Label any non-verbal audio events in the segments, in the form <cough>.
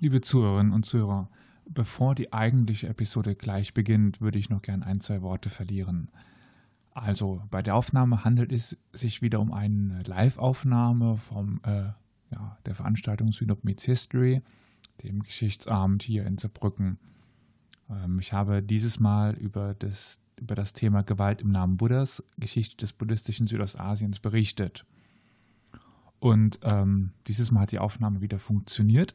Liebe Zuhörerinnen und Zuhörer, bevor die eigentliche Episode gleich beginnt, würde ich noch gern ein, zwei Worte verlieren. Also bei der Aufnahme handelt es sich wieder um eine Live-Aufnahme vom äh, ja, der Veranstaltung Synop Meets History, dem Geschichtsabend hier in Saarbrücken. Ähm, ich habe dieses Mal über das, über das Thema Gewalt im Namen Buddhas, Geschichte des buddhistischen Südostasiens berichtet. Und ähm, dieses Mal hat die Aufnahme wieder funktioniert.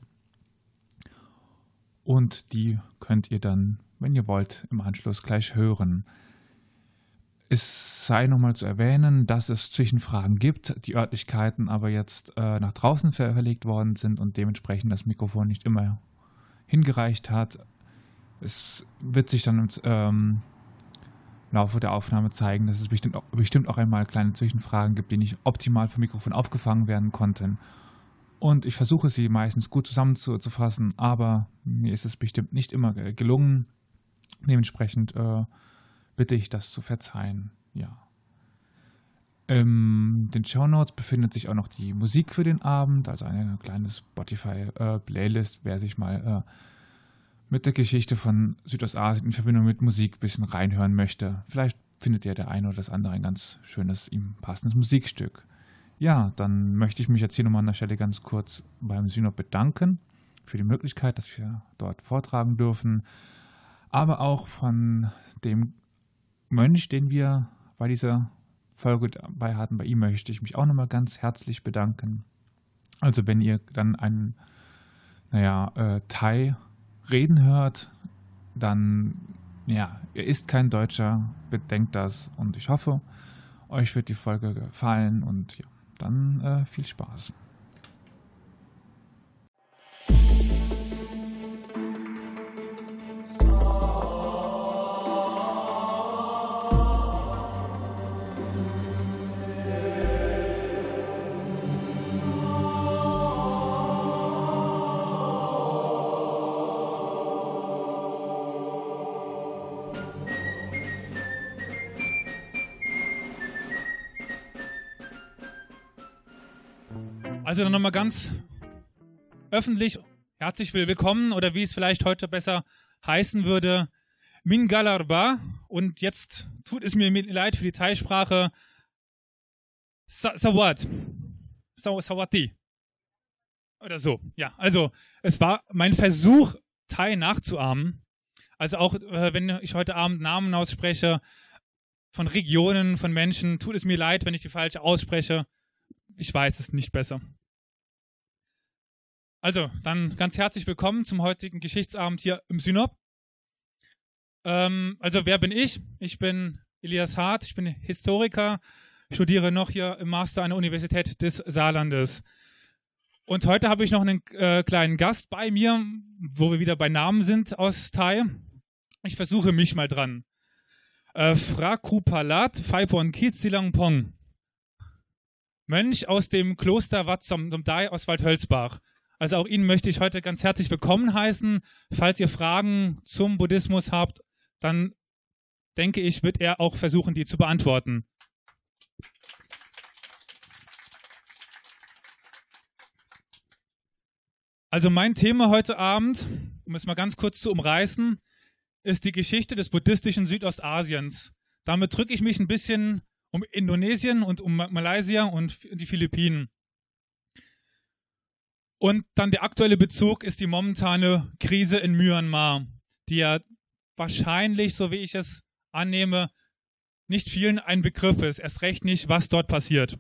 Und die könnt ihr dann, wenn ihr wollt, im Anschluss gleich hören. Es sei nochmal zu erwähnen, dass es Zwischenfragen gibt, die Örtlichkeiten aber jetzt äh, nach draußen verlegt worden sind und dementsprechend das Mikrofon nicht immer hingereicht hat. Es wird sich dann ähm, im Laufe der Aufnahme zeigen, dass es bestimmt auch, bestimmt auch einmal kleine Zwischenfragen gibt, die nicht optimal vom Mikrofon aufgefangen werden konnten. Und ich versuche sie meistens gut zusammenzufassen, aber mir ist es bestimmt nicht immer gelungen. Dementsprechend äh, bitte ich das zu verzeihen. Ja. In den Show Notes befindet sich auch noch die Musik für den Abend, also eine kleine Spotify-Playlist, äh, wer sich mal äh, mit der Geschichte von Südostasien in Verbindung mit Musik ein bisschen reinhören möchte. Vielleicht findet ja der eine oder das andere ein ganz schönes, ihm passendes Musikstück. Ja, dann möchte ich mich jetzt hier nochmal an der Stelle ganz kurz beim Synop bedanken für die Möglichkeit, dass wir dort vortragen dürfen, aber auch von dem Mönch, den wir bei dieser Folge dabei hatten, bei ihm möchte ich mich auch nochmal ganz herzlich bedanken. Also wenn ihr dann einen, naja, äh, Thai reden hört, dann, ja, ihr ist kein Deutscher, bedenkt das und ich hoffe, euch wird die Folge gefallen und ja, dann äh, viel Spaß. Also nochmal ganz öffentlich herzlich willkommen oder wie es vielleicht heute besser heißen würde, Mingalarba. Und jetzt tut es mir leid für die Thai-Sprache. Sawat. Sawati. Oder so. Ja, also es war mein Versuch, Thai nachzuahmen. Also auch äh, wenn ich heute Abend Namen ausspreche von Regionen, von Menschen, tut es mir leid, wenn ich die falsche ausspreche. Ich weiß es nicht besser. Also, dann ganz herzlich willkommen zum heutigen Geschichtsabend hier im Synop. Ähm, also, wer bin ich? Ich bin Elias Hart, ich bin Historiker, studiere noch hier im Master an der Universität des Saarlandes. Und heute habe ich noch einen äh, kleinen Gast bei mir, wo wir wieder bei Namen sind aus Thai. Ich versuche mich mal dran. Äh, Fra Krupalat Phaipon Pong. Mönch aus dem Kloster Wat Som Dai aus Waldhölzbach. Also auch Ihnen möchte ich heute ganz herzlich willkommen heißen. Falls ihr Fragen zum Buddhismus habt, dann denke ich, wird er auch versuchen, die zu beantworten. Also mein Thema heute Abend, um es mal ganz kurz zu umreißen, ist die Geschichte des buddhistischen Südostasiens. Damit drücke ich mich ein bisschen um Indonesien und um Malaysia und die Philippinen. Und dann der aktuelle Bezug ist die momentane Krise in Myanmar, die ja wahrscheinlich, so wie ich es annehme, nicht vielen ein Begriff ist, erst recht nicht, was dort passiert.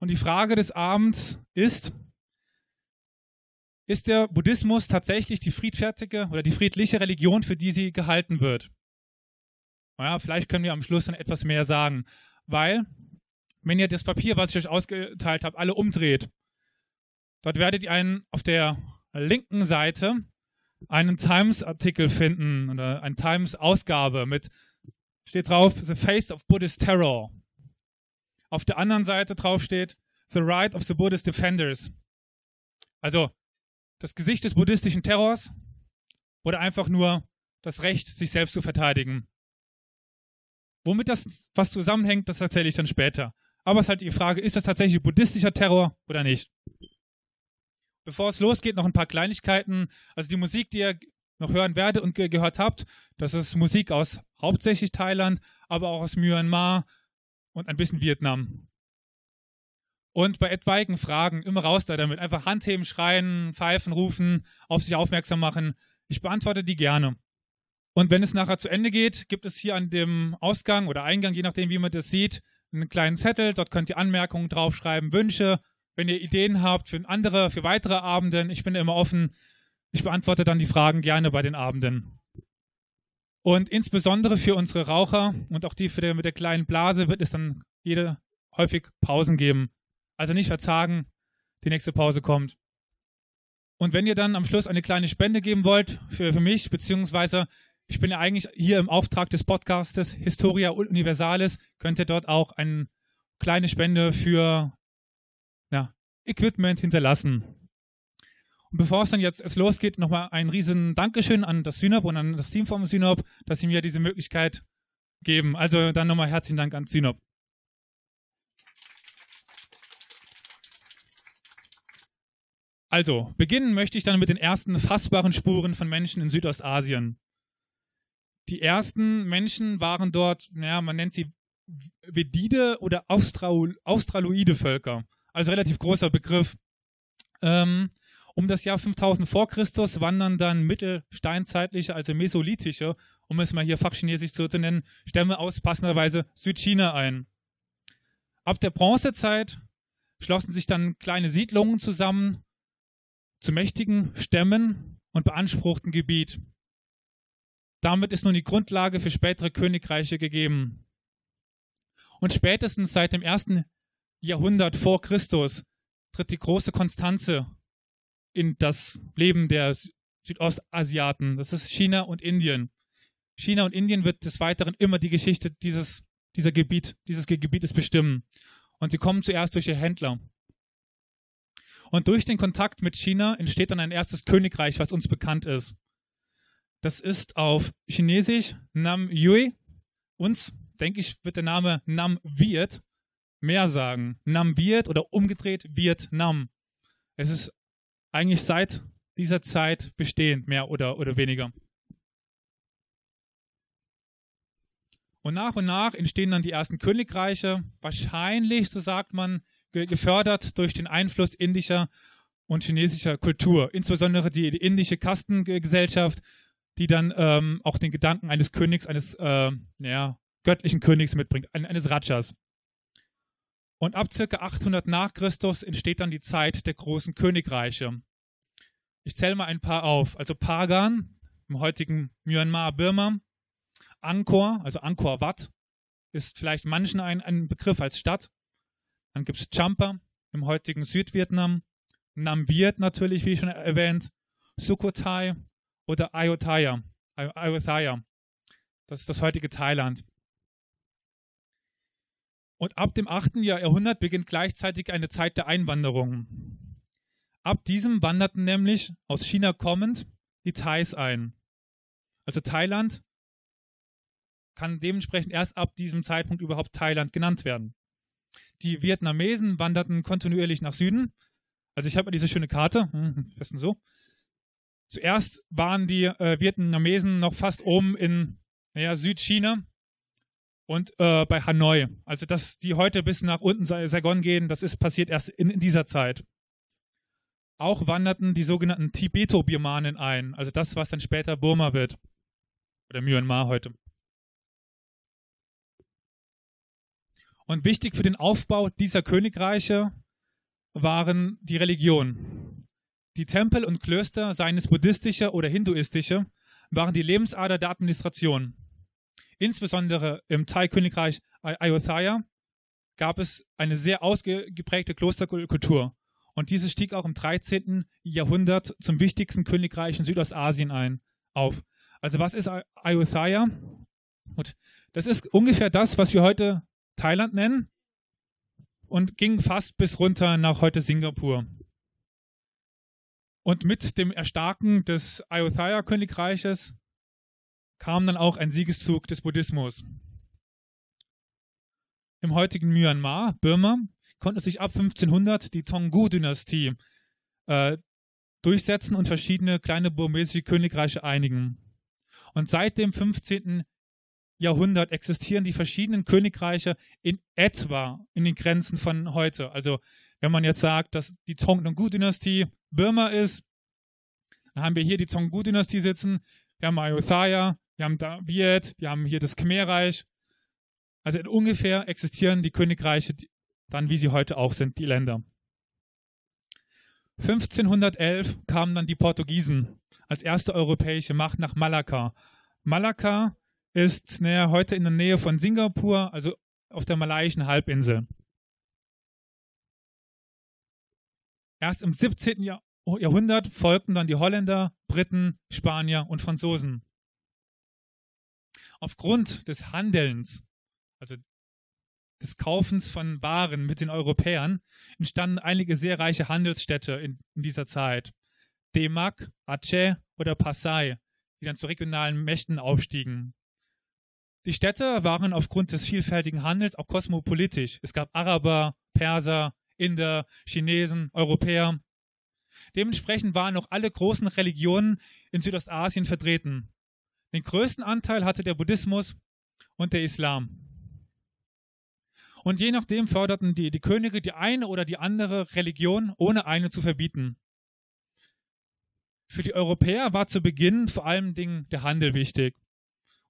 Und die Frage des Abends ist, ist der Buddhismus tatsächlich die friedfertige oder die friedliche Religion, für die sie gehalten wird? Naja, vielleicht können wir am Schluss dann etwas mehr sagen, weil wenn ihr das Papier, was ich euch ausgeteilt habe, alle umdreht Dort werdet ihr einen auf der linken Seite einen Times-Artikel finden oder eine Times-Ausgabe mit, steht drauf, The Face of Buddhist Terror. Auf der anderen Seite drauf steht, The Right of the Buddhist Defenders. Also das Gesicht des buddhistischen Terrors oder einfach nur das Recht, sich selbst zu verteidigen. Womit das was zusammenhängt, das erzähle ich dann später. Aber es ist halt die Frage, ist das tatsächlich buddhistischer Terror oder nicht? Bevor es losgeht, noch ein paar Kleinigkeiten. Also die Musik, die ihr noch hören werdet und ge gehört habt, das ist Musik aus hauptsächlich Thailand, aber auch aus Myanmar und ein bisschen Vietnam. Und bei etwaigen Fragen immer raus da damit. Einfach Handheben, schreien, pfeifen, rufen, auf sich aufmerksam machen. Ich beantworte die gerne. Und wenn es nachher zu Ende geht, gibt es hier an dem Ausgang oder Eingang, je nachdem, wie man das sieht, einen kleinen Zettel. Dort könnt ihr Anmerkungen draufschreiben, Wünsche. Wenn ihr Ideen habt für andere, für weitere Abenden, ich bin immer offen. Ich beantworte dann die Fragen gerne bei den Abenden. Und insbesondere für unsere Raucher und auch die der, mit der kleinen Blase wird es dann jede häufig Pausen geben. Also nicht verzagen, die nächste Pause kommt. Und wenn ihr dann am Schluss eine kleine Spende geben wollt für, für mich, beziehungsweise ich bin ja eigentlich hier im Auftrag des Podcastes Historia Universalis, könnt ihr dort auch eine kleine Spende für Equipment hinterlassen. Und bevor es dann jetzt es losgeht, nochmal ein riesen Dankeschön an das Synop und an das Team vom Synop, dass sie mir diese Möglichkeit geben. Also dann nochmal herzlichen Dank an Synop. Also, beginnen möchte ich dann mit den ersten fassbaren Spuren von Menschen in Südostasien. Die ersten Menschen waren dort, ja, man nennt sie Vedide oder Austral Australoide Völker. Also relativ großer Begriff. Ähm, um das Jahr 5000 vor Christus wandern dann mittelsteinzeitliche, also mesolithische, um es mal hier fachchinesisch zu nennen, Stämme aus passenderweise Südchina ein. Ab der Bronzezeit schlossen sich dann kleine Siedlungen zusammen zu mächtigen Stämmen und beanspruchten Gebiet. Damit ist nun die Grundlage für spätere Königreiche gegeben. Und spätestens seit dem ersten Jahrhundert vor Christus tritt die große Konstanze in das Leben der Südostasiaten. Das ist China und Indien. China und Indien wird des Weiteren immer die Geschichte dieses, dieser Gebiet, dieses Gebietes bestimmen. Und sie kommen zuerst durch ihr Händler. Und durch den Kontakt mit China entsteht dann ein erstes Königreich, was uns bekannt ist. Das ist auf Chinesisch Nam Yui. Uns, denke ich, wird der Name Nam Viet mehr sagen. Nam Viet oder umgedreht Vietnam. Es ist eigentlich seit dieser Zeit bestehend, mehr oder, oder weniger. Und nach und nach entstehen dann die ersten Königreiche, wahrscheinlich, so sagt man, gefördert durch den Einfluss indischer und chinesischer Kultur, insbesondere die, die indische Kastengesellschaft, die dann ähm, auch den Gedanken eines Königs, eines äh, ja, göttlichen Königs mitbringt, eines Rajas. Und ab circa 800 nach Christus entsteht dann die Zeit der großen Königreiche. Ich zähle mal ein paar auf. Also Pagan im heutigen Myanmar, Birma. Angkor, also Angkor Wat, ist vielleicht manchen ein, ein Begriff als Stadt. Dann gibt es Champa im heutigen Südvietnam. Nam Viet natürlich, wie schon erwähnt. Sukhothai oder Ayutthaya. Ayutthaya. Das ist das heutige Thailand. Und ab dem 8. Jahrhundert beginnt gleichzeitig eine Zeit der Einwanderung. Ab diesem wanderten nämlich aus China kommend die Thais ein. Also Thailand kann dementsprechend erst ab diesem Zeitpunkt überhaupt Thailand genannt werden. Die Vietnamesen wanderten kontinuierlich nach Süden. Also ich habe diese schöne Karte, hm, besten so. Zuerst waren die äh, Vietnamesen noch fast oben in naja, Südchina und äh, bei Hanoi. Also dass die heute bis nach unten Saigon gehen, das ist passiert erst in, in dieser Zeit. Auch wanderten die sogenannten Tibeto-Birmanen ein, also das, was dann später Burma wird. Oder Myanmar heute. Und wichtig für den Aufbau dieser Königreiche waren die Religionen. Die Tempel und Klöster, seien es buddhistische oder hinduistische, waren die Lebensader der Administration. Insbesondere im Thai-Königreich Ayutthaya gab es eine sehr ausgeprägte Klosterkultur. Und diese stieg auch im 13. Jahrhundert zum wichtigsten Königreich in Südostasien ein, auf. Also was ist Ayutthaya? Gut, das ist ungefähr das, was wir heute Thailand nennen und ging fast bis runter nach heute Singapur. Und mit dem Erstarken des Ayutthaya-Königreiches kam dann auch ein Siegeszug des Buddhismus. Im heutigen Myanmar, Burma, konnte sich ab 1500 die Tonggu-Dynastie äh, durchsetzen und verschiedene kleine burmesische Königreiche einigen. Und seit dem 15. Jahrhundert existieren die verschiedenen Königreiche in etwa in den Grenzen von heute. Also wenn man jetzt sagt, dass die Tongnongu-Dynastie Burma ist, dann haben wir hier die Tongu-Dynastie sitzen, wir haben Ayutthaya, wir haben da Viet, wir haben hier das Khmerreich. Also ungefähr existieren die Königreiche dann, wie sie heute auch sind, die Länder. 1511 kamen dann die Portugiesen als erste europäische Macht nach Malakka. Malakka ist naja, heute in der Nähe von Singapur, also auf der malaiischen Halbinsel. Erst im 17. Jahrhundert folgten dann die Holländer, Briten, Spanier und Franzosen. Aufgrund des Handelns, also des Kaufens von Waren mit den Europäern entstanden einige sehr reiche Handelsstädte in, in dieser Zeit. Demak, Aceh oder Pasai, die dann zu regionalen Mächten aufstiegen. Die Städte waren aufgrund des vielfältigen Handels auch kosmopolitisch. Es gab Araber, Perser, Inder, Chinesen, Europäer. Dementsprechend waren auch alle großen Religionen in Südostasien vertreten. Den größten Anteil hatte der Buddhismus und der Islam. Und je nachdem förderten die, die Könige die eine oder die andere Religion, ohne eine zu verbieten. Für die Europäer war zu Beginn vor allem Dingen der Handel wichtig.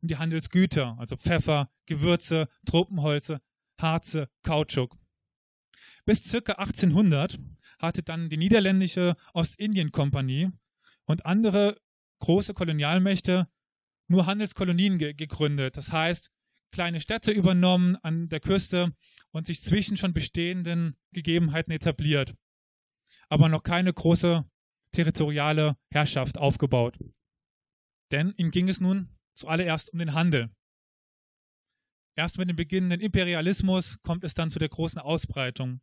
Und die Handelsgüter, also Pfeffer, Gewürze, Tropenholze, Harze, Kautschuk. Bis circa 1800 hatte dann die niederländische Ostindien-Kompanie und andere große Kolonialmächte nur Handelskolonien ge gegründet. Das heißt, kleine Städte übernommen an der Küste und sich zwischen schon bestehenden Gegebenheiten etabliert, aber noch keine große territoriale Herrschaft aufgebaut. Denn ihm ging es nun zuallererst um den Handel. Erst mit dem beginnenden Imperialismus kommt es dann zu der großen Ausbreitung.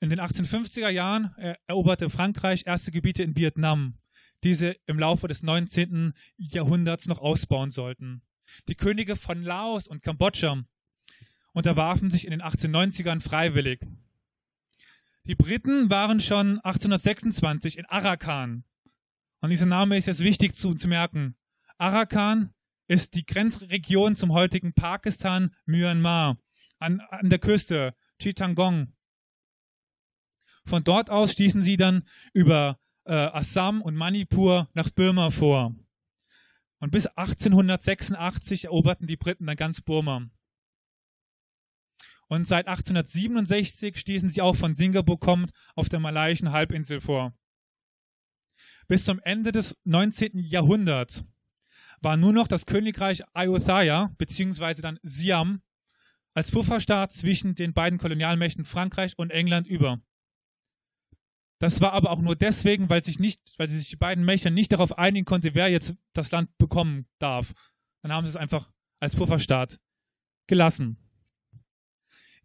In den 1850er Jahren eroberte Frankreich erste Gebiete in Vietnam, diese im Laufe des 19. Jahrhunderts noch ausbauen sollten. Die Könige von Laos und Kambodscha unterwarfen sich in den 1890ern freiwillig. Die Briten waren schon 1826 in Arakan. Und dieser Name ist jetzt wichtig zu, zu merken. Arakan ist die Grenzregion zum heutigen Pakistan, Myanmar, an, an der Küste, Chittagong. Von dort aus stießen sie dann über äh, Assam und Manipur nach Burma vor. Und bis 1886 eroberten die Briten dann ganz Burma. Und seit 1867 stießen sie auch von Singapur kommend auf der malaiischen Halbinsel vor. Bis zum Ende des 19. Jahrhunderts war nur noch das Königreich Ayutthaya bzw. dann Siam als Pufferstaat zwischen den beiden Kolonialmächten Frankreich und England über. Das war aber auch nur deswegen, weil sich nicht, weil sich die beiden Mächte nicht darauf einigen konnten, wer jetzt das Land bekommen darf. Dann haben sie es einfach als Pufferstaat gelassen.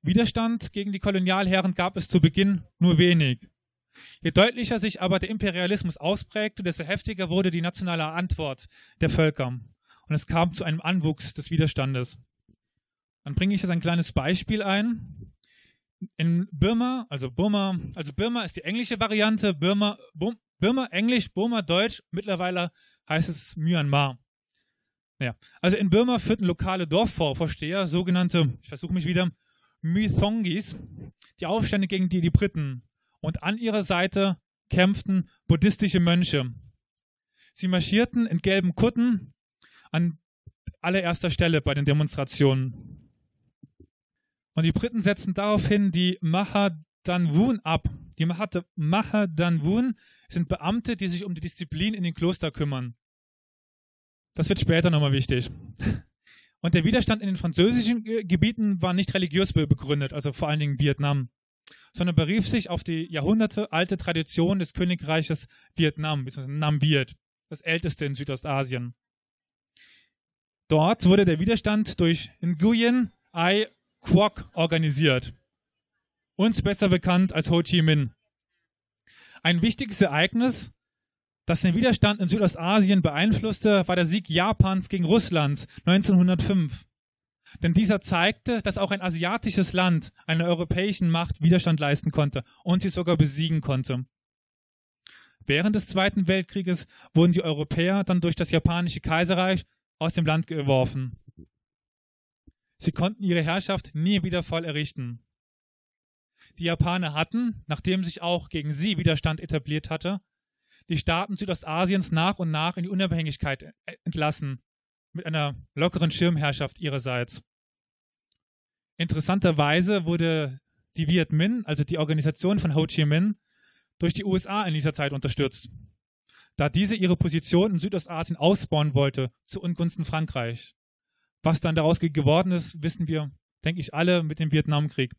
Widerstand gegen die Kolonialherren gab es zu Beginn nur wenig. Je deutlicher sich aber der Imperialismus ausprägte, desto heftiger wurde die nationale Antwort der Völker. Und es kam zu einem Anwuchs des Widerstandes. Dann bringe ich jetzt ein kleines Beispiel ein in Birma, also Burma, also Birma ist die englische Variante, Birma, Birma Englisch, Burma Deutsch, mittlerweile heißt es Myanmar. Ja, also in Birma führten lokale Dorfvorsteher, sogenannte, ich versuche mich wieder, Mythongis, die Aufstände gegen die, die Briten. Und an ihrer Seite kämpften buddhistische Mönche. Sie marschierten in gelben Kutten an allererster Stelle bei den Demonstrationen. Und die Briten setzen daraufhin die Mahadanwun ab. Die Mahadanwun sind Beamte, die sich um die Disziplin in den Kloster kümmern. Das wird später nochmal wichtig. Und der Widerstand in den französischen Gebieten war nicht religiös begründet, also vor allen Dingen Vietnam, sondern berief sich auf die Jahrhunderte alte Tradition des Königreiches Vietnam, beziehungsweise Nam Viet, das älteste in Südostasien. Dort wurde der Widerstand durch Nguyen Ai Quoc organisiert. Uns besser bekannt als Ho Chi Minh. Ein wichtiges Ereignis, das den Widerstand in Südostasien beeinflusste, war der Sieg Japans gegen Russland 1905. Denn dieser zeigte, dass auch ein asiatisches Land einer europäischen Macht Widerstand leisten konnte und sie sogar besiegen konnte. Während des Zweiten Weltkrieges wurden die Europäer dann durch das japanische Kaiserreich aus dem Land geworfen. Sie konnten ihre Herrschaft nie wieder voll errichten. Die Japaner hatten, nachdem sich auch gegen sie Widerstand etabliert hatte, die Staaten Südostasiens nach und nach in die Unabhängigkeit entlassen, mit einer lockeren Schirmherrschaft ihrerseits. Interessanterweise wurde die Viet Minh, also die Organisation von Ho Chi Minh, durch die USA in dieser Zeit unterstützt, da diese ihre Position in Südostasien ausbauen wollte zu Ungunsten Frankreich. Was dann daraus geworden ist, wissen wir, denke ich, alle mit dem Vietnamkrieg.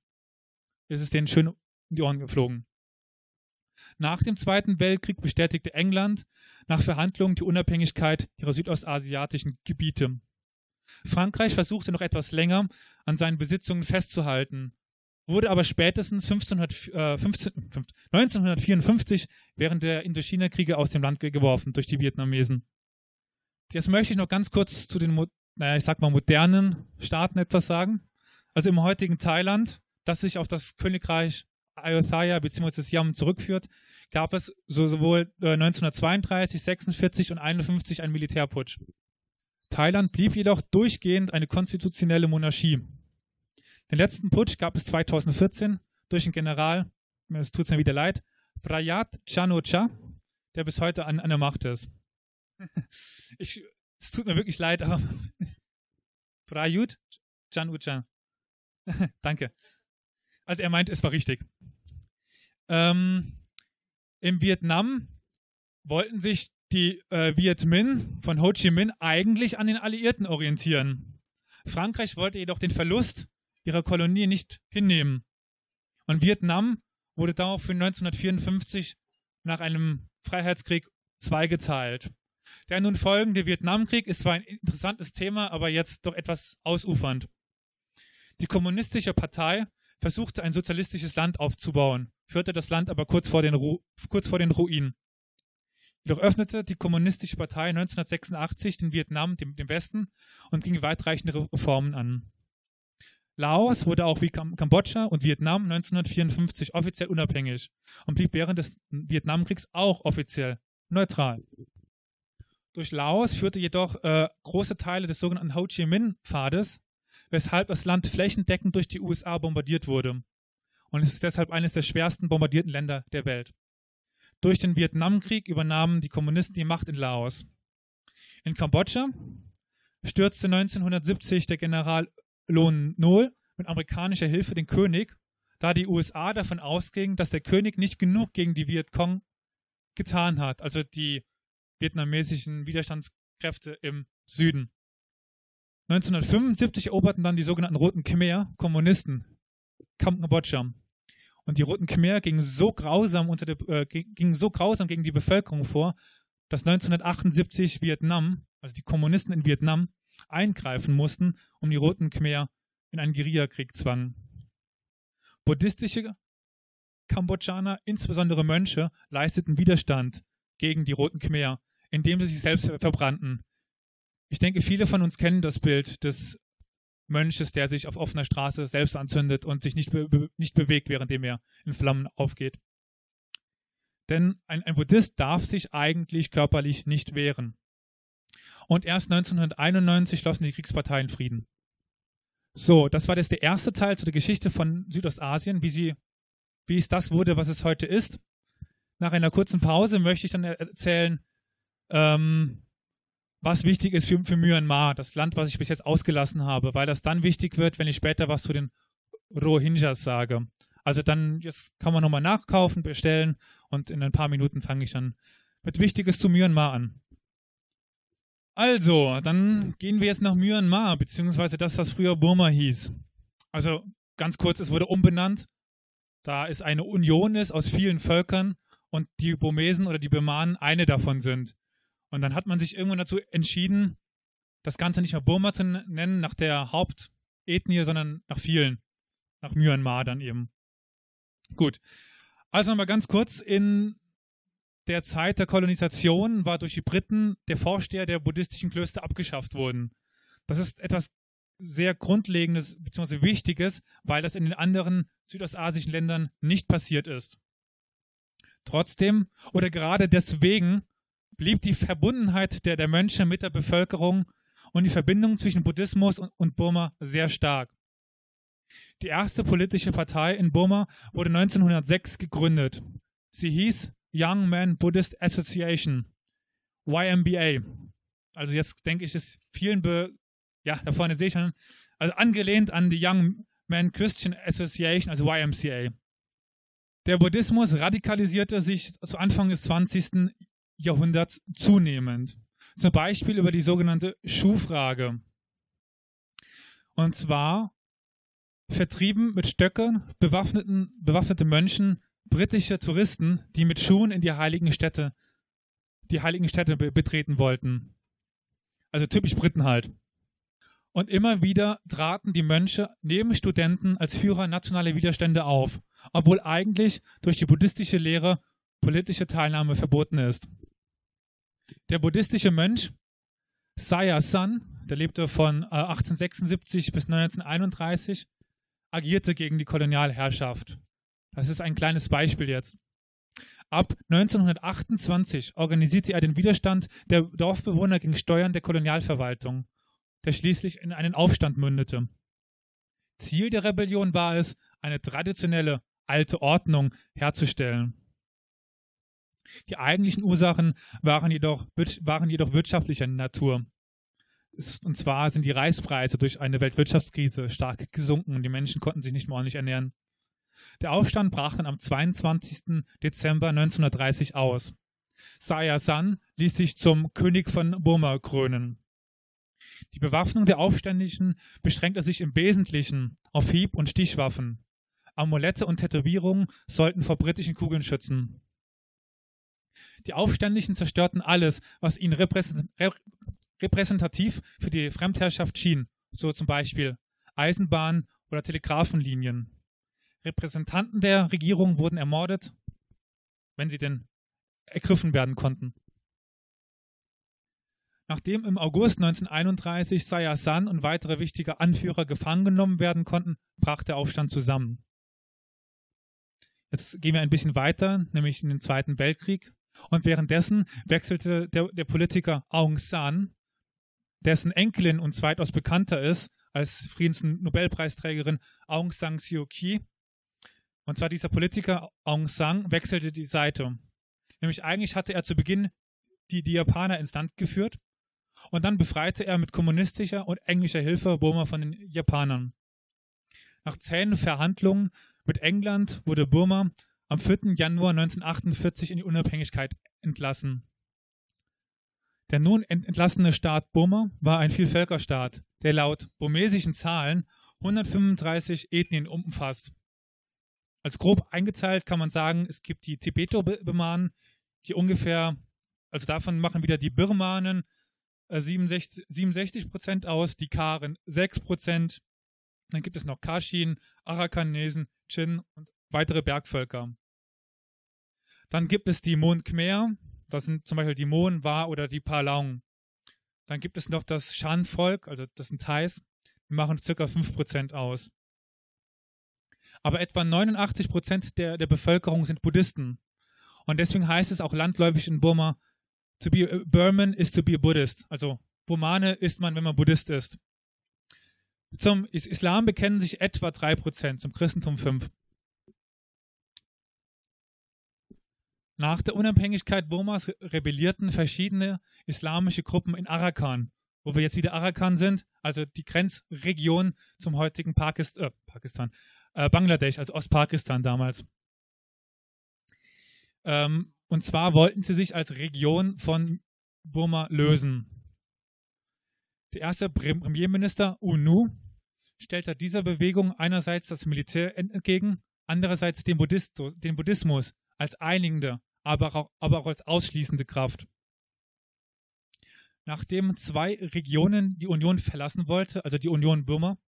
Es ist denen schön um die Ohren geflogen. Nach dem Zweiten Weltkrieg bestätigte England nach Verhandlungen die Unabhängigkeit ihrer südostasiatischen Gebiete. Frankreich versuchte noch etwas länger an seinen Besitzungen festzuhalten, wurde aber spätestens 15, äh, 15, 1954 während der Indochina-Kriege aus dem Land geworfen durch die Vietnamesen. Jetzt möchte ich noch ganz kurz zu den, naja, ich sag mal, modernen Staaten etwas sagen. Also im heutigen Thailand, das sich auf das Königreich Ayutthaya bzw. Siam zurückführt, gab es sowohl 1932, 46 und 51 einen Militärputsch. Thailand blieb jedoch durchgehend eine konstitutionelle Monarchie. Den letzten Putsch gab es 2014 durch den General, es tut mir wieder leid, Prayat Chanocha, der bis heute an, an der Macht ist. <laughs> Ich, es tut mir wirklich leid, aber <laughs> Prayut Chanucha. <laughs> Danke. Also er meint, es war richtig. Ähm, Im Vietnam wollten sich die äh, Viet Minh von Ho Chi Minh eigentlich an den Alliierten orientieren. Frankreich wollte jedoch den Verlust ihrer Kolonie nicht hinnehmen. Und Vietnam wurde daraufhin 1954 nach einem Freiheitskrieg zweigeteilt. Der nun folgende Vietnamkrieg ist zwar ein interessantes Thema, aber jetzt doch etwas ausufernd. Die kommunistische Partei versuchte ein sozialistisches Land aufzubauen, führte das Land aber kurz vor den, Ru kurz vor den Ruinen. Jedoch öffnete die kommunistische Partei 1986 den Vietnam, dem, dem Westen, und ging weitreichende Reformen an. Laos wurde auch wie Kambodscha und Vietnam 1954 offiziell unabhängig und blieb während des Vietnamkriegs auch offiziell neutral. Durch Laos führte jedoch äh, große Teile des sogenannten Ho Chi Minh-Pfades, weshalb das Land flächendeckend durch die USA bombardiert wurde. Und es ist deshalb eines der schwersten bombardierten Länder der Welt. Durch den Vietnamkrieg übernahmen die Kommunisten die Macht in Laos. In Kambodscha stürzte 1970 der General Lon Nol mit amerikanischer Hilfe den König, da die USA davon ausgingen, dass der König nicht genug gegen die Vietcong getan hat, also die vietnamesischen Widerstandskräfte im Süden. 1975 eroberten dann die sogenannten Roten Khmer Kommunisten Kambodscha. Und die Roten Khmer gingen so grausam unter der, äh, gingen so grausam gegen die Bevölkerung vor, dass 1978 Vietnam, also die Kommunisten in Vietnam, eingreifen mussten, um die Roten Khmer in einen Guerillakrieg zwangen. Buddhistische Kambodschaner, insbesondere Mönche, leisteten Widerstand gegen die Roten Khmer, indem sie sich selbst verbrannten. Ich denke, viele von uns kennen das Bild des Mönches, der sich auf offener Straße selbst anzündet und sich nicht, be nicht bewegt, währenddem er in Flammen aufgeht. Denn ein, ein Buddhist darf sich eigentlich körperlich nicht wehren und erst 1991 schlossen die Kriegsparteien Frieden. So, das war jetzt der erste Teil zu der Geschichte von Südostasien, wie sie, wie es das wurde, was es heute ist. Nach einer kurzen Pause möchte ich dann erzählen, ähm, was wichtig ist für, für Myanmar, das Land, was ich bis jetzt ausgelassen habe, weil das dann wichtig wird, wenn ich später was zu den Rohingyas sage. Also dann, jetzt kann man nochmal nachkaufen, bestellen und in ein paar Minuten fange ich dann mit Wichtiges zu Myanmar an. Also, dann gehen wir jetzt nach Myanmar, beziehungsweise das, was früher Burma hieß. Also ganz kurz, es wurde umbenannt, da es eine Union ist aus vielen Völkern und die Burmesen oder die Birmanen eine davon sind. Und dann hat man sich irgendwann dazu entschieden, das Ganze nicht mehr Burma zu nennen, nach der Hauptethnie, sondern nach vielen. Nach Myanmar dann eben. Gut. Also nochmal ganz kurz, in der Zeit der Kolonisation war durch die Briten der Vorsteher der buddhistischen Klöster abgeschafft worden. Das ist etwas sehr Grundlegendes bzw. Wichtiges, weil das in den anderen südostasischen Ländern nicht passiert ist. Trotzdem oder gerade deswegen blieb die Verbundenheit der, der Mönche mit der Bevölkerung und die Verbindung zwischen Buddhismus und, und Burma sehr stark. Die erste politische Partei in Burma wurde 1906 gegründet. Sie hieß Young Men Buddhist Association, YMBA. Also jetzt denke ich, ist vielen, be ja, da vorne sehe ich schon, also angelehnt an die Young Men Christian Association, also YMCA. Der Buddhismus radikalisierte sich zu Anfang des 20. Jahrhunderts zunehmend. Zum Beispiel über die sogenannte Schuhfrage. Und zwar vertrieben mit Stöcken bewaffneten, bewaffnete Mönchen britische Touristen, die mit Schuhen in die heiligen Städte, die heiligen Städte betreten wollten. Also typisch Briten halt. Und immer wieder traten die Mönche neben Studenten als Führer nationaler Widerstände auf, obwohl eigentlich durch die buddhistische Lehre politische Teilnahme verboten ist. Der buddhistische Mönch Saya San, der lebte von 1876 äh, bis 1931, agierte gegen die Kolonialherrschaft. Das ist ein kleines Beispiel jetzt. Ab 1928 organisierte er den Widerstand der Dorfbewohner gegen Steuern der Kolonialverwaltung der schließlich in einen Aufstand mündete. Ziel der Rebellion war es, eine traditionelle alte Ordnung herzustellen. Die eigentlichen Ursachen waren jedoch, waren jedoch wirtschaftlicher Natur. Und zwar sind die Reispreise durch eine Weltwirtschaftskrise stark gesunken und die Menschen konnten sich nicht mehr ordentlich ernähren. Der Aufstand brach dann am 22. Dezember 1930 aus. Saya San ließ sich zum König von Burma krönen. Die Bewaffnung der Aufständischen beschränkte sich im Wesentlichen auf Hieb- und Stichwaffen. Amulette und Tätowierungen sollten vor britischen Kugeln schützen. Die Aufständischen zerstörten alles, was ihnen repräsentativ für die Fremdherrschaft schien, so zum Beispiel Eisenbahn- oder Telegrafenlinien. Repräsentanten der Regierung wurden ermordet, wenn sie denn ergriffen werden konnten. Nachdem im August 1931 Sayasan und weitere wichtige Anführer gefangen genommen werden konnten, brach der Aufstand zusammen. Jetzt gehen wir ein bisschen weiter, nämlich in den Zweiten Weltkrieg. Und währenddessen wechselte der, der Politiker Aung San, dessen Enkelin und zweitaus bekannter ist als Friedensnobelpreisträgerin Aung San Suu Kyi. Und zwar dieser Politiker Aung San wechselte die Seite. Nämlich eigentlich hatte er zu Beginn die, die Japaner ins Land geführt und dann befreite er mit kommunistischer und englischer Hilfe Burma von den Japanern. Nach zähen Verhandlungen mit England wurde Burma am 4. Januar 1948 in die Unabhängigkeit entlassen. Der nun entlassene Staat Burma war ein Vielvölkerstaat, der laut burmesischen Zahlen 135 Ethnien umfasst. Als grob eingeteilt kann man sagen, es gibt die Tibeto-Bemanen, die ungefähr, also davon machen wieder die Birmanen 67, äh, 67 Prozent aus, die Karen 6 Prozent. Dann gibt es noch Kashin, Arakanesen, Chin und weitere Bergvölker. Dann gibt es die Mon Khmer, das sind zum Beispiel die Mon, Wa oder die Palaung. Dann gibt es noch das Shan-Volk, also das sind Thais, die machen ca. 5% aus. Aber etwa 89% der, der Bevölkerung sind Buddhisten. Und deswegen heißt es auch landläufig in Burma To be a Burman is to be a Buddhist. Also Burmane ist man, wenn man Buddhist ist. Zum Islam bekennen sich etwa 3%, zum Christentum 5%. Nach der Unabhängigkeit Burmas rebellierten verschiedene islamische Gruppen in Arakan, wo wir jetzt wieder Arakan sind, also die Grenzregion zum heutigen Pakistan, äh, Pakistan äh, Bangladesch, also Ostpakistan damals. Ähm, und zwar wollten sie sich als Region von Burma lösen. Der erste Premierminister UNU stellte dieser Bewegung einerseits das Militär entgegen, andererseits den, Buddhist, den Buddhismus als einigende, aber auch, aber auch als ausschließende Kraft. Nachdem zwei Regionen die Union verlassen wollte, also die Union Burma,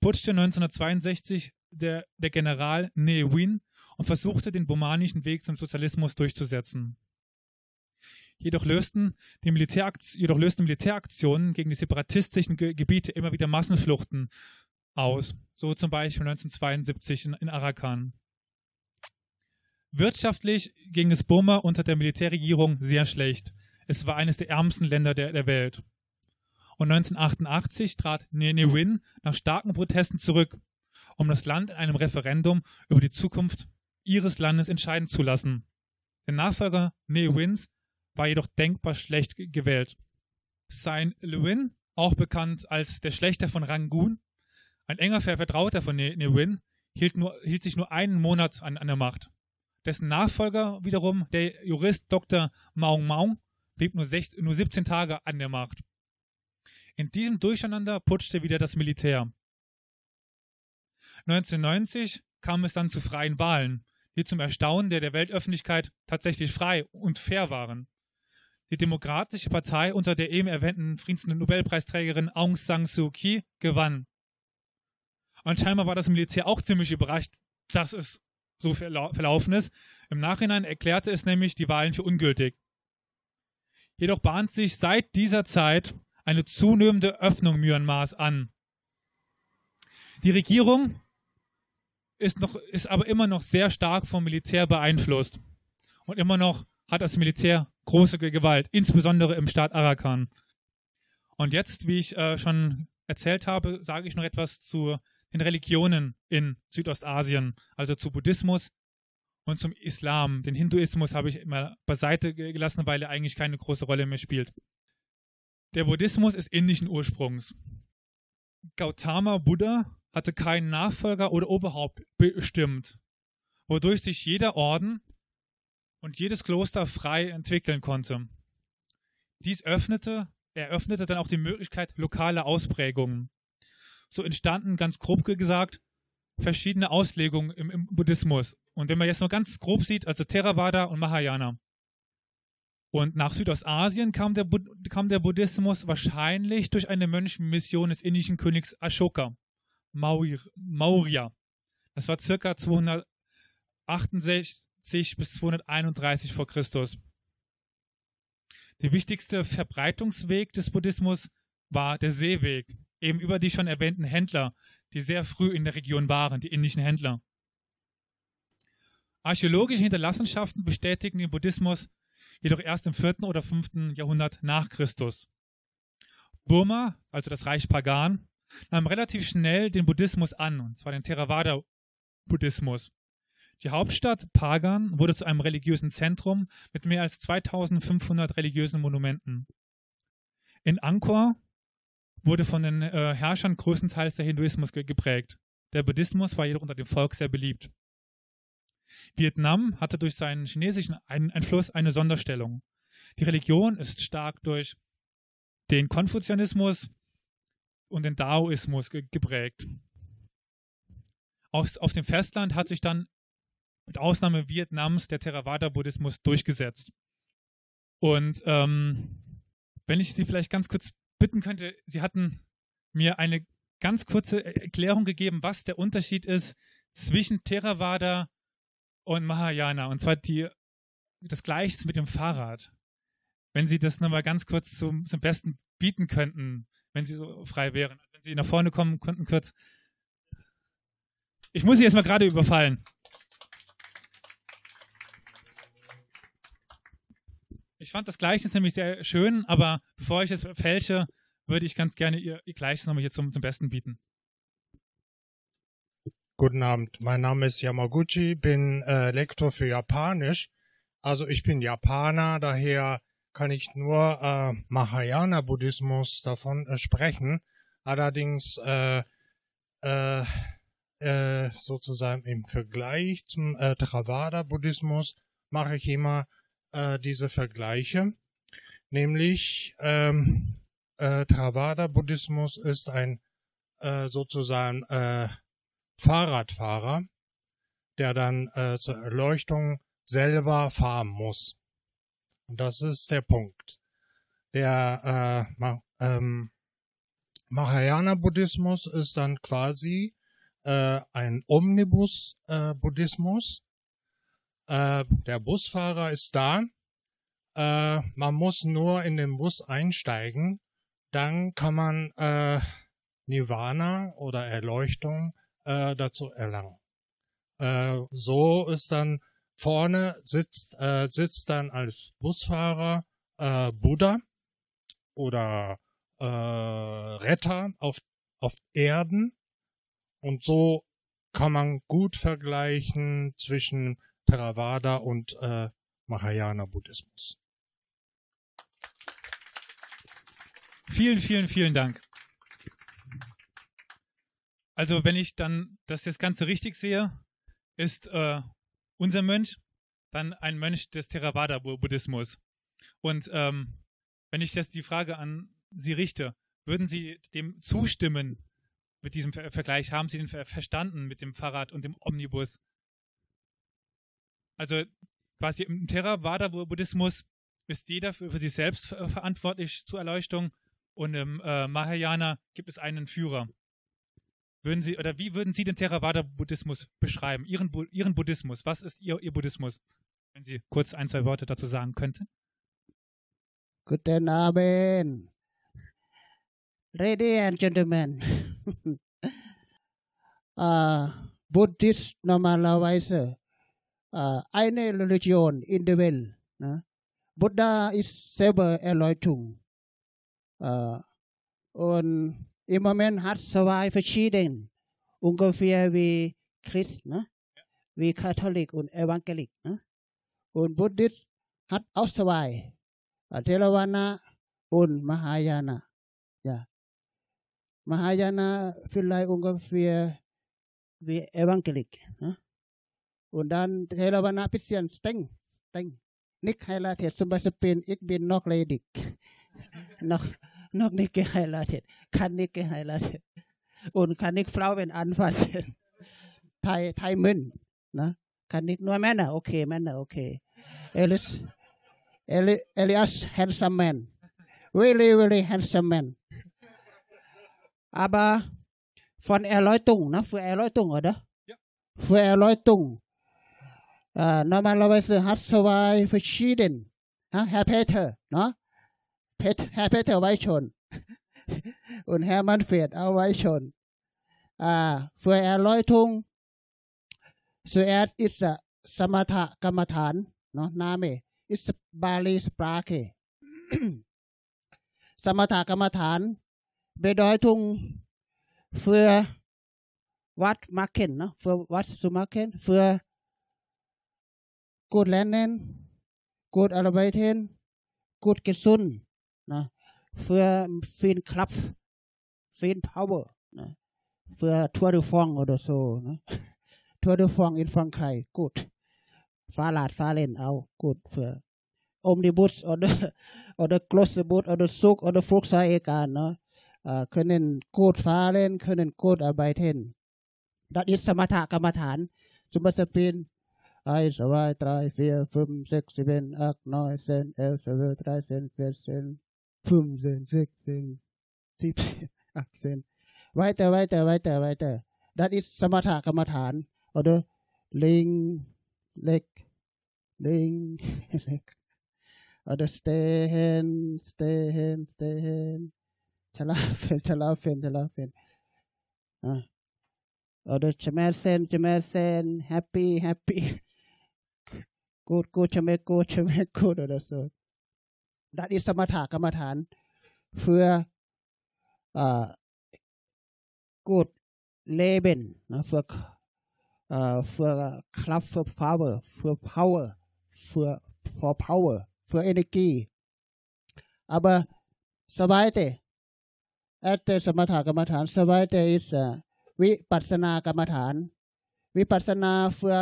putschte 1962 der, der General Ne Win und versuchte, den burmanischen Weg zum Sozialismus durchzusetzen. Jedoch lösten, die jedoch lösten Militäraktionen gegen die separatistischen Ge Gebiete immer wieder Massenfluchten aus, so zum Beispiel 1972 in, in Arakan. Wirtschaftlich ging es Burma unter der Militärregierung sehr schlecht. Es war eines der ärmsten Länder der, der Welt. Und 1988 trat Ne Win nach starken Protesten zurück, um das Land in einem Referendum über die Zukunft ihres Landes entscheiden zu lassen. Der Nachfolger Ne Wins war jedoch denkbar schlecht gewählt. Sein Lewin, auch bekannt als der Schlechter von Rangoon, ein enger Vertrauter von Ne, ne Win, hielt, nur, hielt sich nur einen Monat an, an der Macht. Dessen Nachfolger wiederum, der Jurist Dr. Maung Maung, blieb nur, 16, nur 17 Tage an der Macht. In diesem Durcheinander putschte wieder das Militär. 1990 kam es dann zu freien Wahlen, die zum Erstaunen der, der Weltöffentlichkeit tatsächlich frei und fair waren. Die Demokratische Partei unter der eben erwähnten Friedensnobelpreisträgerin Aung San Suu Kyi gewann. Und scheinbar war das Militär auch ziemlich überrascht, dass es so verlaufen ist. Im Nachhinein erklärte es nämlich die Wahlen für ungültig. Jedoch bahnt sich seit dieser Zeit eine zunehmende Öffnung Myanmars an. Die Regierung ist, noch, ist aber immer noch sehr stark vom Militär beeinflusst. Und immer noch hat das Militär große Gewalt, insbesondere im Staat Arakan. Und jetzt, wie ich äh, schon erzählt habe, sage ich noch etwas zu den Religionen in Südostasien, also zu Buddhismus und zum Islam. Den Hinduismus habe ich immer beiseite gelassen, weil er eigentlich keine große Rolle mehr spielt. Der Buddhismus ist indischen Ursprungs. Gautama Buddha hatte keinen Nachfolger oder Oberhaupt bestimmt, wodurch sich jeder Orden und jedes Kloster frei entwickeln konnte. Dies öffnete, eröffnete dann auch die Möglichkeit lokaler Ausprägungen so entstanden, ganz grob gesagt, verschiedene Auslegungen im, im Buddhismus. Und wenn man jetzt nur ganz grob sieht, also Theravada und Mahayana. Und nach Südostasien kam der, kam der Buddhismus wahrscheinlich durch eine Mönchmission des indischen Königs Ashoka, Maurya. Das war circa 268 bis 231 vor Christus. Der wichtigste Verbreitungsweg des Buddhismus war der Seeweg, eben über die schon erwähnten Händler, die sehr früh in der Region waren, die indischen Händler. Archäologische Hinterlassenschaften bestätigen den Buddhismus jedoch erst im 4. oder 5. Jahrhundert nach Christus. Burma, also das Reich Pagan, nahm relativ schnell den Buddhismus an, und zwar den Theravada-Buddhismus. Die Hauptstadt Pagan wurde zu einem religiösen Zentrum mit mehr als 2500 religiösen Monumenten. In Angkor wurde von den äh, Herrschern größtenteils der Hinduismus ge geprägt. Der Buddhismus war jedoch unter dem Volk sehr beliebt. Vietnam hatte durch seinen chinesischen Einfluss eine Sonderstellung. Die Religion ist stark durch den Konfuzianismus und den Daoismus ge geprägt. Aus, auf dem Festland hat sich dann mit Ausnahme Vietnams der Theravada-Buddhismus durchgesetzt. Und ähm, wenn ich Sie vielleicht ganz kurz bitten könnte, Sie hatten mir eine ganz kurze Erklärung gegeben, was der Unterschied ist zwischen Theravada und Mahayana. Und zwar die, das Gleiche mit dem Fahrrad. Wenn Sie das nochmal ganz kurz zum, zum Besten bieten könnten, wenn Sie so frei wären. Wenn Sie nach vorne kommen könnten, kurz. Ich muss Sie erstmal gerade überfallen. Ich fand das Gleichnis nämlich sehr schön, aber bevor ich es fälsche, würde ich ganz gerne Ihr, Gleichnis nochmal hier zum, zum Besten bieten. Guten Abend, mein Name ist Yamaguchi, bin äh, Lektor für Japanisch. Also ich bin Japaner, daher kann ich nur äh, Mahayana-Buddhismus davon äh, sprechen. Allerdings äh, äh, äh, sozusagen im Vergleich zum äh, Theravada-Buddhismus mache ich immer äh, diese Vergleiche. Nämlich ähm, äh, Theravada-Buddhismus ist ein äh, sozusagen äh, Fahrradfahrer, der dann äh, zur Erleuchtung selber fahren muss. Und das ist der Punkt. Der äh, ähm, Mahayana-Buddhismus ist dann quasi äh, ein Omnibus-Buddhismus. Äh, der Busfahrer ist da. Äh, man muss nur in den Bus einsteigen. Dann kann man äh, Nirvana oder Erleuchtung äh, dazu erlangen. Äh, so ist dann vorne sitzt, sitzt dann als Busfahrer Buddha oder Retter auf, auf Erden. Und so kann man gut vergleichen zwischen Theravada und äh, Mahayana Buddhismus. Vielen, vielen, vielen Dank. Also wenn ich dann das, das Ganze richtig sehe, ist äh, unser Mönch dann ein Mönch des Theravada-Buddhismus. Und ähm, wenn ich das die Frage an Sie richte, würden Sie dem zustimmen mit diesem Ver Vergleich? Haben Sie den ver verstanden mit dem Fahrrad und dem Omnibus? Also quasi im Theravada-Buddhismus ist jeder für, für sich selbst verantwortlich zur Erleuchtung und im äh, Mahayana gibt es einen Führer. Würden Sie, oder wie würden Sie den Theravada-Buddhismus beschreiben? Ihren, Ihren Buddhismus. Was ist Ihr, Ihr Buddhismus? Wenn Sie kurz ein, zwei Worte dazu sagen könnten. Guten Abend. Ladies and gentlemen. uh, <laughs> Buddhist normalerweise uh, eine Religion in der Welt. Ne? Buddha ist selber Erleuchtung. Uh, und im Moment hat zwei verschiedene, ungefähr wie Christ, ne? wie Katholik und Evangelik. Ne? Und Buddhist hat auch zwei, Theravada und Mahayana. Ja. Mahayana vielleicht ungefähr wie Evangelik. Ne? Und dann Theravada bisschen streng, streng. Nicht heiratet, zum Beispiel ich bin noch ledig. noch noch nicht geheiratet, kann nicht geheiratet. Und kann nicht Frauen anfassen. Thai, Thai Mün, ne? kann nicht nur Männer, okay, Männer, okay. Elias, Eli, Elias, handsome man. Really, really handsome man. Aber von Erleuchtung, ne? für Erleuchtung, oder? Ja. Für Erleuchtung. Äh, normalerweise hat zwei verschieden. Ne? Herr Peter, ne? Herr Peter ไว้ชน und Herr Manfred กูดแลนเนนกูดอะาราไบเทนกูดเกซุนนะเฟื่อฟินคลับฟินพาวเวอร์นะเฟื่อทัวร์ดูฟองออโดโซนะทัวร์ดูฟองอินฟังใครกูดฟ้าหลาดฟ้าเล่นเอากูดเฟื่ออมดิบูสออเดอร์ออเดอร์คลอสบูสออเดอร์ซุกออเดอร์ฟลุกซาเอการเนาะอ่าคือเน้นกูดฟ้าเล่นคือเน้นกูดอะไบเทนดัดอิสสมถะกรรมฐานสุมบัสปิน I, 2, 3, 4, 5, 6, 7, 8, 9, 10, 11, 12, 13, 14, 15, 16, 17, 18. Weiter, weiter, weiter, weiter. That is samatha kamathan oder ling, leg, ling, <laughs> leg. Oder stehen, stehen, stehen. Schlafen, schlafen, schlafen. Ah. Oder schmerzen, schmerzen, happy, happy. good good ใช่ไหม good ใช่ไหม good or so that is สมถะกรรมฐาน für uh, good leben นะ für uh, für Kraft für Power für Power für for Power für Energie aber Savaite at the สมถะกรรมฐาน Savaite is uh, วิปัสสนากรรมฐาน วิปัสสนา für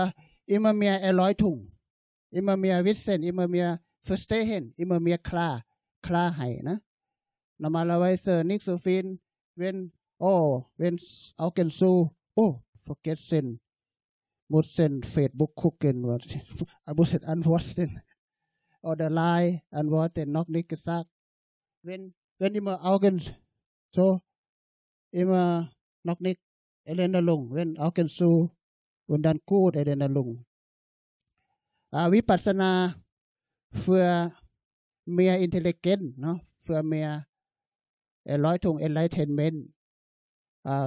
immer mehr Erleuchtung immer mehr Wissen, immer mehr verstehen, immer mehr klar, Klarheit. Ne? Normalerweise nicht so viel, wenn, oh, wenn Augen so, oh, vergessen, müssen Facebook gucken, müssen antworten. Oder Lie antworten, noch nicht gesagt. Wenn, wenn immer Augen so, immer noch nicht Erinnerung, wenn Augen so, und dann gut Erinnerung. วิปัสสนา für mehr intelligent เนาะ für mehr Erleuchtung Enlightenment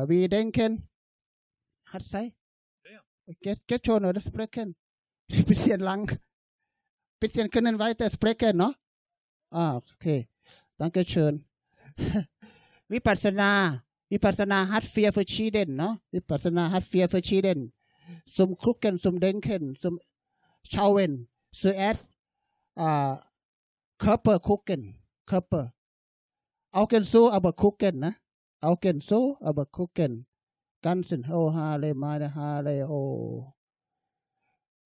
wir denken hat sei geht geht schon oder sprechen ein bisschen lang bisschen können weiter sprechen เนาะอ่าโอเค danke schön วิปัสสนาวิปัสสนาฮัตเฟียเฟอร์ชีเดนเนาะวิปัสสนาฮัตเฟียเฟอร์ชีเดนสมครุกเกนสมเด้งเกนสม ชาวเวนซือแอดเคอร์เปอร์คุกเกนเคอร์เปอร์เอาเกนซูเอาเบะคุกเกนนะเอาเกนซูเอาเบะคุกเกนกันสินโอฮาเลมาเนฮาเลโอ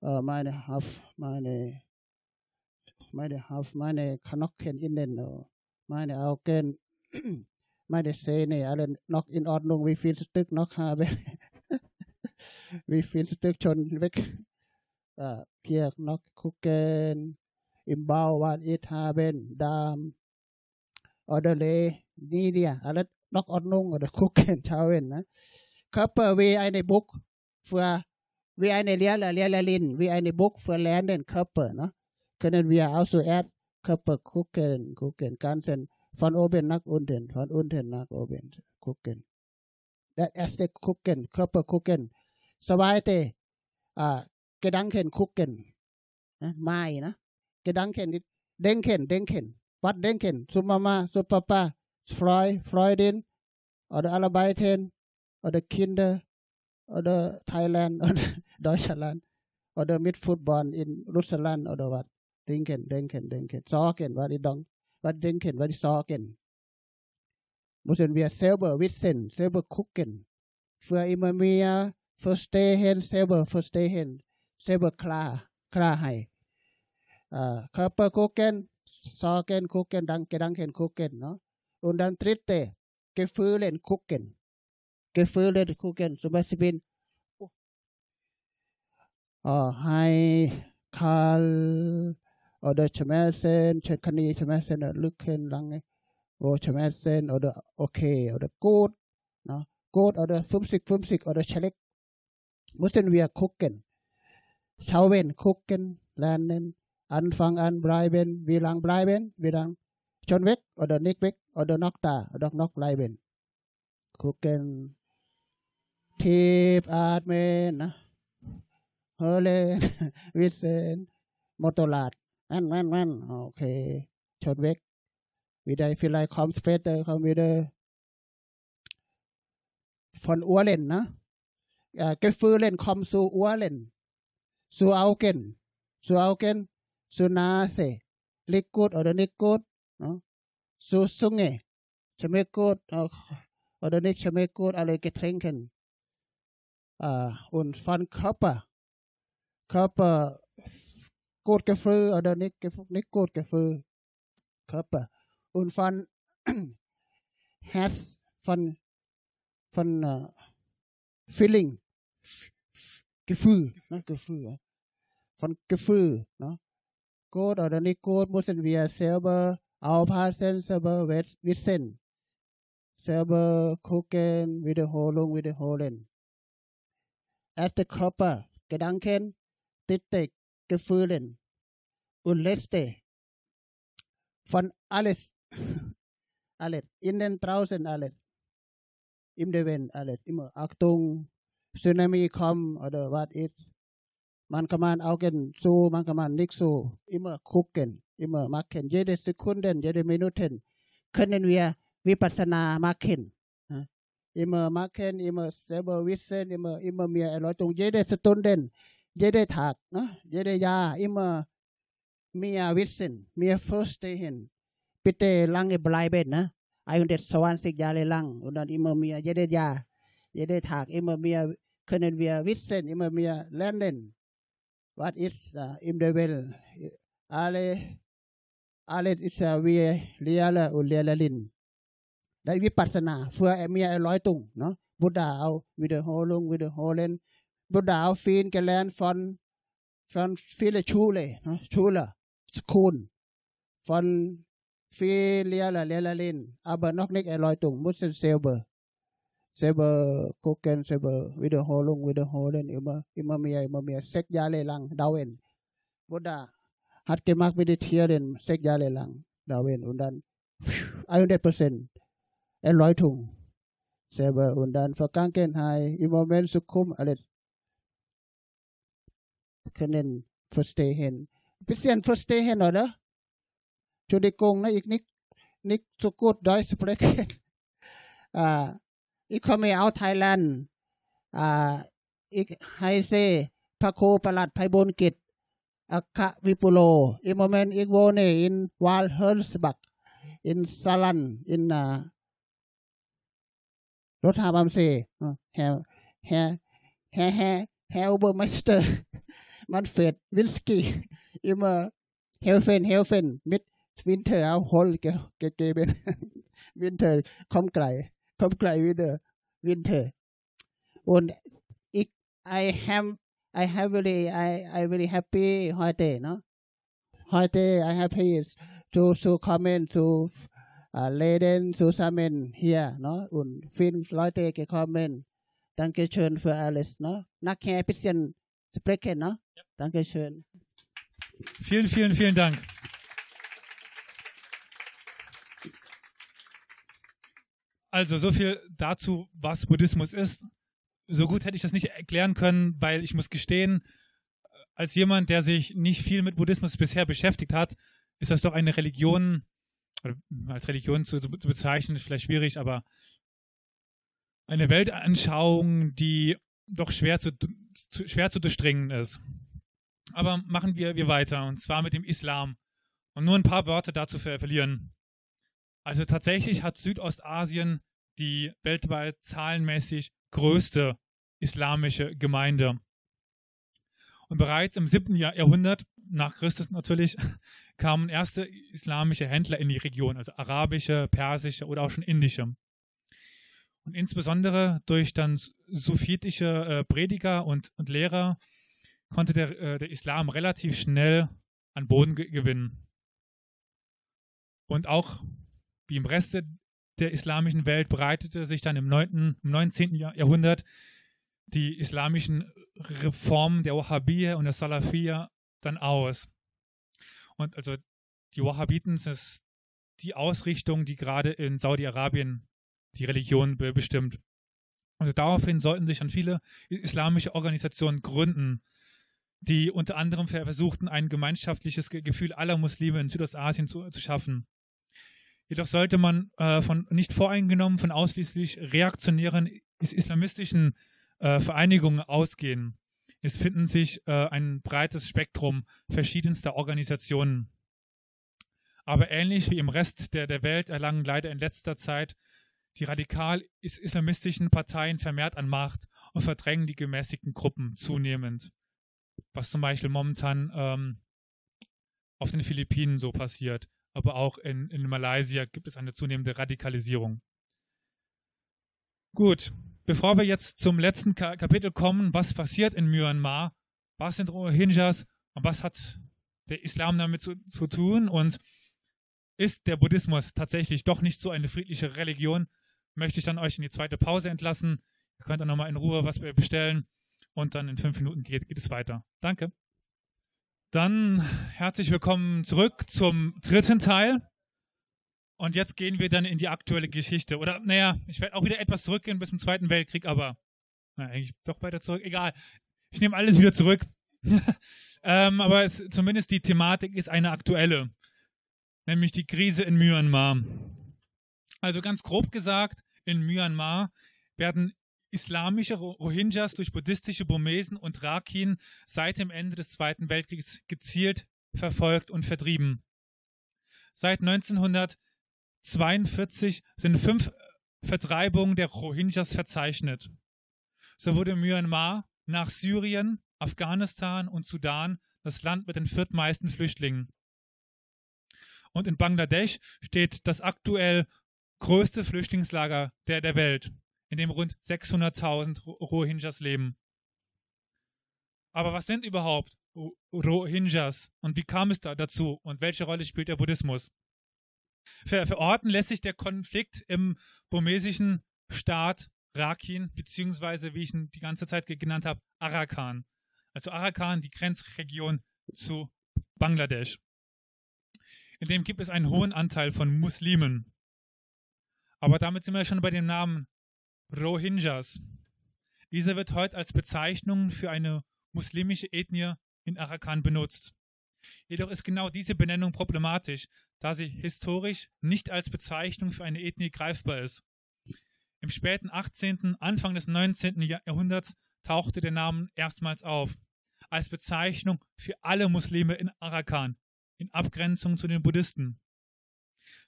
เอ่อมาเนฮัฟมาเนมาเนฮัฟมาเนคานอกเคนอินเดนโอมาเนเอาเกนมาเนเซเนอะไรนอกอินออดนงวีฟินสตึกนอกฮาเบนวีฟินสตึกชนเวก Vipassana. Vipassana hat vier verschieden, no? Vipassana hat vier verschieden. Zum Gucken, zum Denken, zum Schauen. Zuerst äh, Körper gucken. Körper. Augen so, aber gucken, ne? Augen so, aber gucken. Ganzen. Oh, Haare, meine Haare, oh. Äh, meine Haft, meine, meine Haft, meine Knochen innen, oh. meine Augen, meine Zähne, alle noch in Ordnung. Wie viel Stück noch habe? Wie viel Stück schon weg? Äh, hier noch gucken. Im Bau, was ich haben, Darm, oder le, Nidia, alle noch Ordnung oder gucken, schauen, ne? Körper wie eine Buch für wie eine Lehrer, Lehrerin, wie eine Buch für Lernen Körper, ne? Können wir also erst Körper gucken, gucken, ganzen von oben nach unten, von unten nach oben gucken. Das erste gucken, Körper gucken. Zweite, äh, Gedanken gucken, ne? Mai, ne? Gedanken, denken, denken. Was denken? Zu Mama, zu Papa, Freud, Freundin, oder Arbeiten, oder Kinder, oder Thailand, oder Deutschland, oder mit Football in Russland, oder was? Denken, denken, denken. Sorgen, was ich denk, was denken, was ich sorgen. Müssen wir selber wissen, selber gucken. Für immer mehr verstehen, selber verstehen, selber klar, Klarheit. Uh, Körper gucken, Sorgen gucken, dann Gedanken gucken. No? Und dann dritte, Gefühle gucken. Gefühle gucken. Zum Beispiel, oh, hai, kal, oder Schmerzen, kann ich Schmerzen lücken lange, wo Schmerzen oder okay oder gut, no? gut oder 50, 50 oder schlecht. Müssen wir gucken. Schauen, gucken, lernen, Anfang an bleiben, wie lang bleiben, wie lang schon weg oder nicht weg oder noch da oder noch bleiben. Gucken, tief atmen, na. höhlen, wissen, Motorrad, man, man, man, okay, schon weg. Wieder vielleicht kommt später, kommt wieder von Urlen, ne? Ja, Gefühlen kommen zu Urlen, zu Augen, zu Augen, zu Nase, Liquid oder nicht gut, no? zu Zunge, schmeckt gut oder nicht schmeckt gut, alle Getränken. Uh, und von Körper, Körper, gut Gefühl oder nicht, nicht gut Gefühl, Körper. Und von Herz, <clears throat> von, von uh, Feeling, Gefühl, ne? Gefühl, von Gefühl, ne? gut oder nicht gut, müssen wir selber aufpassen, selber wissen. Selber gucken, Wiederholung, wiederholen. Erste Körper, Gedanken, dritte Gefühlen und letzte von alles, alles, innen, draußen alles, im Leben alles, immer Achtung, Tsunami kommt oder was ist, man kann man Augen zu, man kann man nicht so, immer gucken, immer machen. Jede Sekunde, jede Minute können wir Vipassana machen. Immer machen, immer selber wissen, immer, immer mehr Erläuterung. Jede Stunde, jede Tag, ne? jede Jahr, immer mehr wissen, mehr verstehen. Bitte lange bleiben, ne? 120 Jahre lang und dann immer mehr, jedes Jahr, jeden Tag, immer mehr können wir wissen immer mehr lernen, was ist uh, in der Welt. Alle, alles ist uh, wie Lehrer ได้วิปัสนาเฟื่อเมียร้อยตุงเนาะบุดาเอาวิดีโอลงวิดโอเลนบุดาเอาฟีนแกลนฟอนฟอนฟีเลชูเลยเนาะชูละสคูลฟอนฟีเลียละเลียละลินอาเบอร์นอกนิกแอลอยตุงมุสเซลเบอร์ selber gucken, selber Wiederholung, Wiederholen, immer, immer mehr, immer mehr. Sechs Jahre lang dauern. Buddha hat gemacht meditieren, sechs Jahre lang dauern und dann 100 Prozent Erläuterung selber und dann Vergangenheit, im Moment Sukum, alles können verstehen. Bisschen verstehen, oder? Entschuldigung, ne, ich nicht, nicht so gut Deutsch <laughs> sprechen. äh, ich komme aus Thailand. Äh, ich heiße พระครูประหลัดไพบุญกิจอัคควิปุโลอิโมเมนอีกโวเนอินวาลเฮิร์สบักอินซาลันอินรถหาบัมเซแฮแฮแฮแฮแฮอุเบอร์มาสเตอร์มันเฟดวินสกี้อิมเฮลเฟนเฮลเฟนมิดวินเทอร์เอาโฮลเกเกเกเบนวินเทอร์คอมไกล kommt gleich wieder Winter. Und ich, I have, I have really, I, I really happy heute, no? Heute, I happy to, to kommen, to, uh, leden zusammen hier, no? Ne? Und fünf Leute gekommen. Dankeschön für alles, ne? no? Nachher ein bisschen sprechen, no? Dankeschön. Vielen, vielen, vielen Dank. Also so viel dazu, was Buddhismus ist. So gut hätte ich das nicht erklären können, weil ich muss gestehen, als jemand, der sich nicht viel mit Buddhismus bisher beschäftigt hat, ist das doch eine Religion, als Religion zu, zu bezeichnen, vielleicht schwierig, aber eine Weltanschauung, die doch schwer zu, zu, schwer zu durchdringen ist. Aber machen wir, wir weiter, und zwar mit dem Islam. Und nur ein paar Worte dazu ver verlieren. Also tatsächlich hat Südostasien die weltweit zahlenmäßig größte islamische Gemeinde. Und bereits im siebten Jahrhundert, nach Christus natürlich, <laughs> kamen erste islamische Händler in die Region, also arabische, persische oder auch schon indische. Und insbesondere durch dann sufitische äh, Prediger und, und Lehrer konnte der, äh, der Islam relativ schnell an Boden ge gewinnen. Und auch wie im Rest der islamischen Welt breitete sich dann im, 9., im 19. Jahrhundert die islamischen Reformen der Wahhabiyya und der Salafiyya dann aus. Und also die Wahhabiten ist die Ausrichtung, die gerade in Saudi-Arabien die Religion be bestimmt. Also daraufhin sollten sich dann viele islamische Organisationen gründen, die unter anderem versuchten, ein gemeinschaftliches Gefühl aller Muslime in Südostasien zu, zu schaffen. Jedoch sollte man äh, von nicht voreingenommen von ausschließlich reaktionären islamistischen äh, Vereinigungen ausgehen. Es finden sich äh, ein breites Spektrum verschiedenster Organisationen. Aber ähnlich wie im Rest der, der Welt erlangen leider in letzter Zeit die radikal-islamistischen Parteien vermehrt an Macht und verdrängen die gemäßigten Gruppen zunehmend. Was zum Beispiel momentan ähm, auf den Philippinen so passiert aber auch in, in Malaysia gibt es eine zunehmende Radikalisierung. Gut, bevor wir jetzt zum letzten Ka Kapitel kommen, was passiert in Myanmar, was sind Rohingyas und was hat der Islam damit zu, zu tun und ist der Buddhismus tatsächlich doch nicht so eine friedliche Religion, möchte ich dann euch in die zweite Pause entlassen. Ihr könnt dann nochmal in Ruhe was bestellen und dann in fünf Minuten geht, geht es weiter. Danke. Dann herzlich willkommen zurück zum dritten Teil. Und jetzt gehen wir dann in die aktuelle Geschichte. Oder, naja, ich werde auch wieder etwas zurückgehen bis zum Zweiten Weltkrieg, aber na, eigentlich doch weiter zurück. Egal. Ich nehme alles wieder zurück. <laughs> ähm, aber es, zumindest die Thematik ist eine aktuelle. Nämlich die Krise in Myanmar. Also ganz grob gesagt, in Myanmar werden islamische Rohingyas durch buddhistische Burmesen und Rakhine seit dem Ende des Zweiten Weltkriegs gezielt verfolgt und vertrieben. Seit 1942 sind fünf Vertreibungen der Rohingyas verzeichnet. So wurde Myanmar nach Syrien, Afghanistan und Sudan das Land mit den viertmeisten Flüchtlingen. Und in Bangladesch steht das aktuell größte Flüchtlingslager der, der Welt in dem rund 600.000 Rohingyas leben. Aber was sind überhaupt Rohingyas und wie kam es da dazu und welche Rolle spielt der Buddhismus? Ver verorten lässt sich der Konflikt im burmesischen Staat Rakhine, beziehungsweise, wie ich ihn die ganze Zeit genannt habe, Arakan. Also Arakan, die Grenzregion zu Bangladesch. In dem gibt es einen hohen Anteil von Muslimen. Aber damit sind wir schon bei dem Namen Rohingyas. Dieser wird heute als Bezeichnung für eine muslimische Ethnie in Arakan benutzt. Jedoch ist genau diese Benennung problematisch, da sie historisch nicht als Bezeichnung für eine Ethnie greifbar ist. Im späten 18., Anfang des 19. Jahrhunderts tauchte der Name erstmals auf, als Bezeichnung für alle Muslime in Arakan, in Abgrenzung zu den Buddhisten.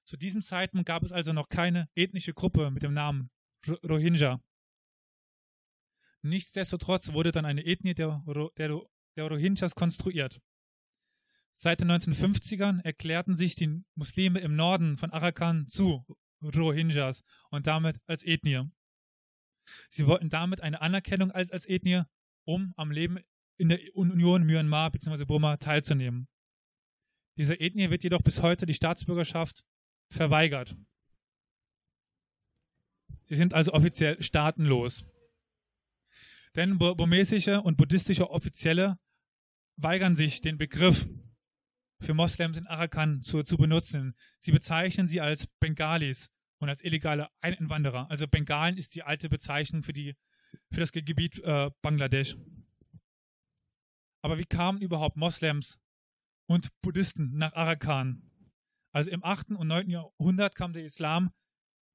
Zu diesem Zeitpunkt gab es also noch keine ethnische Gruppe mit dem Namen Rohingya. Nichtsdestotrotz wurde dann eine Ethnie der, der, der Rohingyas konstruiert. Seit den 1950ern erklärten sich die Muslime im Norden von Arakan zu Rohingyas und damit als Ethnie. Sie wollten damit eine Anerkennung als, als Ethnie, um am Leben in der Union Myanmar bzw. Burma teilzunehmen. Dieser Ethnie wird jedoch bis heute die Staatsbürgerschaft verweigert. Sie sind also offiziell staatenlos. Denn burmesische und buddhistische Offizielle weigern sich, den Begriff für Moslems in Arakan zu, zu benutzen. Sie bezeichnen sie als Bengalis und als illegale Einwanderer. Also Bengalen ist die alte Bezeichnung für, die, für das Gebiet äh, Bangladesch. Aber wie kamen überhaupt Moslems und Buddhisten nach Arakan? Also im 8. und 9. Jahrhundert kam der Islam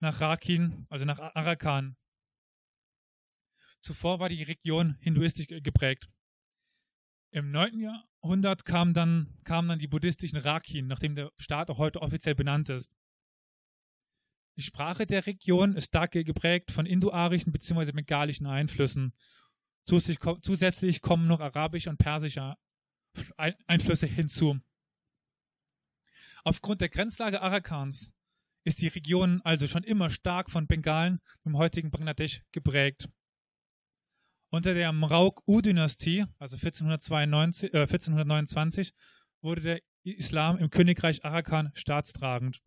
nach Rakin, also nach Arakan. Zuvor war die Region hinduistisch geprägt. Im 9. Jahrhundert kamen dann, kamen dann die buddhistischen Rakin, nachdem der Staat auch heute offiziell benannt ist. Die Sprache der Region ist stark geprägt von indoarischen bzw. bengalischen Einflüssen. Zusätzlich kommen noch arabische und persische Einflüsse hinzu. Aufgrund der Grenzlage Arakans ist die Region also schon immer stark von Bengalen im heutigen Bangladesch geprägt. Unter der Mrauk-U-Dynastie, also 1492, äh, 1429, wurde der Islam im Königreich Arakan staatstragend.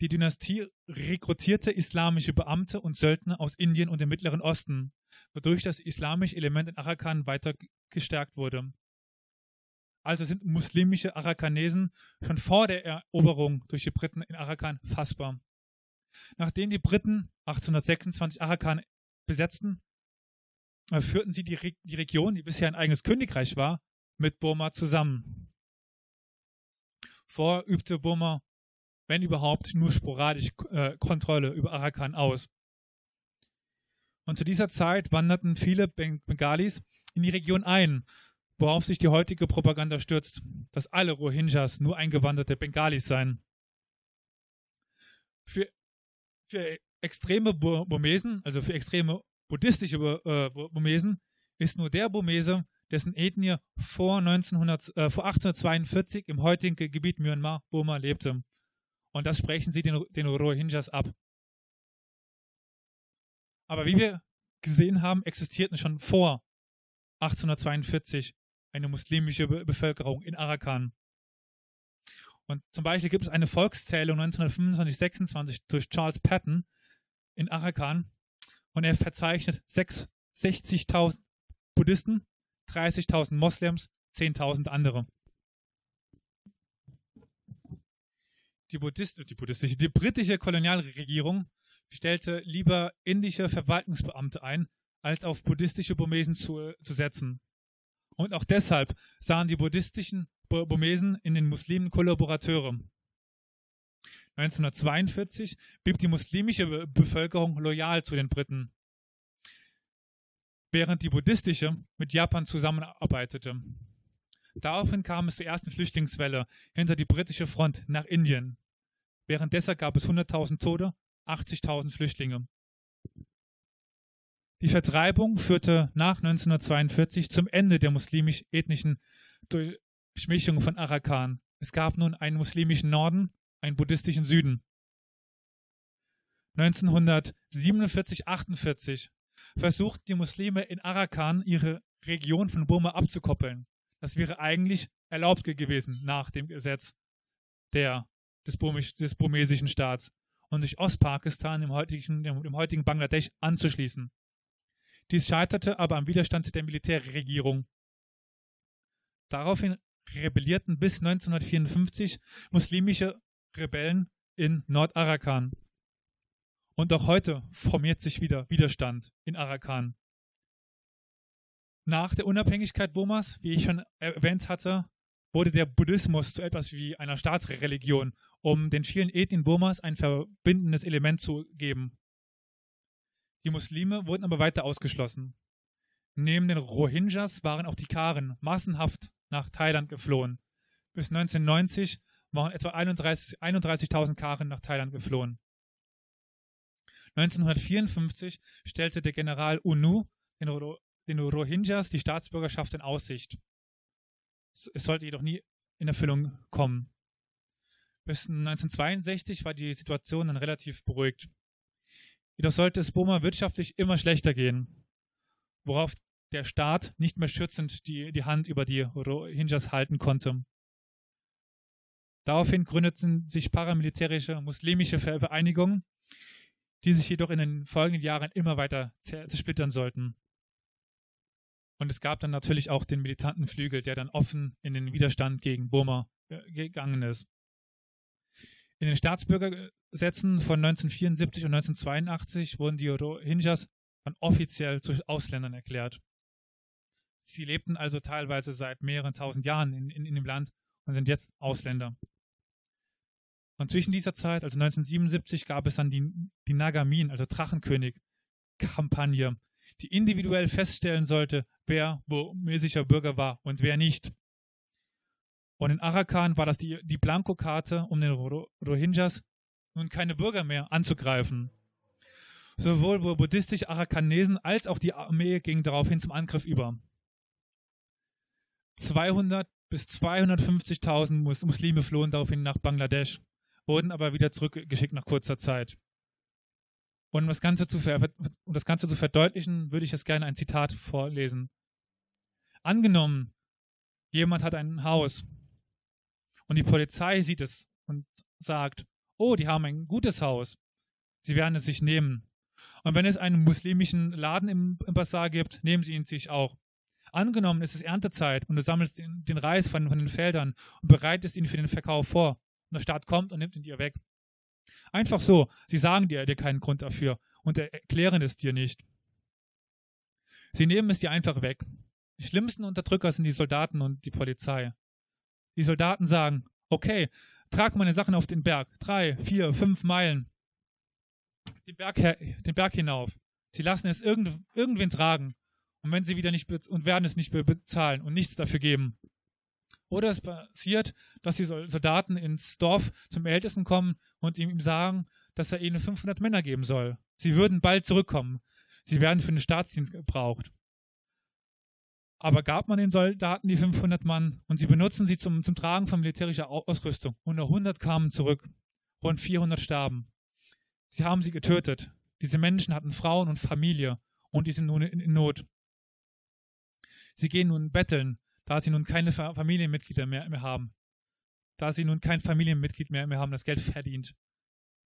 Die Dynastie rekrutierte islamische Beamte und Söldner aus Indien und dem Mittleren Osten, wodurch das islamische Element in Arakan weiter gestärkt wurde. Also sind muslimische Arakanesen schon vor der Eroberung durch die Briten in Arakan fassbar. Nachdem die Briten 1826 Arakan besetzten, äh, führten sie die, Re die Region, die bisher ein eigenes Königreich war, mit Burma zusammen. Vor übte Burma, wenn überhaupt, nur sporadisch äh, Kontrolle über Arakan aus. Und zu dieser Zeit wanderten viele Bengalis in die Region ein, worauf sich die heutige Propaganda stürzt, dass alle Rohingyas nur eingewanderte Bengalis seien. Für, für extreme Burmesen, also für extreme buddhistische äh, Burmesen, ist nur der Burmese, dessen Ethnie vor, 1900, äh, vor 1842 im heutigen Gebiet Myanmar, Burma, lebte. Und das sprechen sie den, den Rohingyas ab. Aber wie wir gesehen haben, existierten schon vor 1842 eine muslimische Bevölkerung in Arakan. Und zum Beispiel gibt es eine Volkszählung 1925-26 durch Charles Patton, in Arakan und er verzeichnet 60.000 Buddhisten, 30.000 Moslems, 10.000 andere. Die, Buddhist, die buddhistische, die britische Kolonialregierung stellte lieber indische Verwaltungsbeamte ein, als auf buddhistische Burmesen zu, zu setzen. Und auch deshalb sahen die buddhistischen Burmesen in den Muslimen Kollaborateure. 1942 blieb die muslimische Bevölkerung loyal zu den Briten, während die buddhistische mit Japan zusammenarbeitete. Daraufhin kam es zur ersten Flüchtlingswelle hinter die britische Front nach Indien. Währenddessen gab es 100.000 Tote, 80.000 Flüchtlinge. Die Vertreibung führte nach 1942 zum Ende der muslimisch-ethnischen Durchmischung von Arakan. Es gab nun einen muslimischen Norden einen buddhistischen Süden. 1947-48 versuchten die Muslime in Arakan ihre Region von Burma abzukoppeln. Das wäre eigentlich erlaubt gewesen nach dem Gesetz der, des, Burmisch, des burmesischen Staats und sich Ostpakistan im heutigen, im heutigen Bangladesch anzuschließen. Dies scheiterte aber am Widerstand der Militärregierung. Daraufhin rebellierten bis 1954 muslimische Rebellen in Nordarakan. Und auch heute formiert sich wieder Widerstand in Arakan. Nach der Unabhängigkeit Burmas, wie ich schon erwähnt hatte, wurde der Buddhismus zu etwas wie einer Staatsreligion, um den vielen Ethnien Burmas ein verbindendes Element zu geben. Die Muslime wurden aber weiter ausgeschlossen. Neben den Rohingyas waren auch die Karen massenhaft nach Thailand geflohen. Bis 1990 waren etwa 31.000 31 Karen nach Thailand geflohen. 1954 stellte der General UNU den, den Rohingyas die Staatsbürgerschaft in Aussicht. Es sollte jedoch nie in Erfüllung kommen. Bis 1962 war die Situation dann relativ beruhigt. Jedoch sollte es Burma wirtschaftlich immer schlechter gehen, worauf der Staat nicht mehr schützend die, die Hand über die Rohingyas halten konnte. Daraufhin gründeten sich paramilitärische muslimische Vereinigungen, die sich jedoch in den folgenden Jahren immer weiter zersplittern sollten. Und es gab dann natürlich auch den militanten Flügel, der dann offen in den Widerstand gegen Burma äh, gegangen ist. In den Staatsbürgergesetzen von 1974 und 1982 wurden die Rohingyas dann offiziell zu Ausländern erklärt. Sie lebten also teilweise seit mehreren tausend Jahren in, in, in dem Land und sind jetzt Ausländer. Und zwischen dieser Zeit, also 1977, gab es dann die, die Nagamin, also Drachenkönig-Kampagne, die individuell feststellen sollte, wer burmesischer Bürger war und wer nicht. Und in Arakan war das die, die Blankokarte, um den Rohingyas nun keine Bürger mehr anzugreifen. Sowohl buddhistische Arakanesen als auch die Armee gingen daraufhin zum Angriff über. 200 bis 250.000 Muslime flohen daraufhin nach Bangladesch, wurden aber wieder zurückgeschickt nach kurzer Zeit. Und um das Ganze zu, um das Ganze zu verdeutlichen, würde ich jetzt gerne ein Zitat vorlesen. Angenommen, jemand hat ein Haus und die Polizei sieht es und sagt, oh, die haben ein gutes Haus. Sie werden es sich nehmen. Und wenn es einen muslimischen Laden im, im Bazar gibt, nehmen sie ihn sich auch. Angenommen, es ist Erntezeit und du sammelst den, den Reis von, von, den Feldern und bereitest ihn für den Verkauf vor. Und der Staat kommt und nimmt ihn dir weg. Einfach so. Sie sagen dir, dir keinen Grund dafür und erklären es dir nicht. Sie nehmen es dir einfach weg. Die schlimmsten Unterdrücker sind die Soldaten und die Polizei. Die Soldaten sagen, okay, trag meine Sachen auf den Berg. Drei, vier, fünf Meilen. Den Berg, den Berg hinauf. Sie lassen es irgend, irgendwen tragen. Und wenn sie wieder nicht und werden es nicht bezahlen und nichts dafür geben. Oder es passiert, dass die Soldaten ins Dorf zum Ältesten kommen und ihm sagen, dass er ihnen 500 Männer geben soll. Sie würden bald zurückkommen. Sie werden für den Staatsdienst gebraucht. Aber gab man den Soldaten die 500 Mann und sie benutzen sie zum, zum Tragen von militärischer Ausrüstung. Und nur 100 kamen zurück. Rund 400 starben. Sie haben sie getötet. Diese Menschen hatten Frauen und Familie und die sind nun in, Not. Sie gehen nun betteln da sie nun keine Familienmitglieder mehr, mehr haben. Da sie nun kein Familienmitglied mehr, mehr haben, das Geld verdient.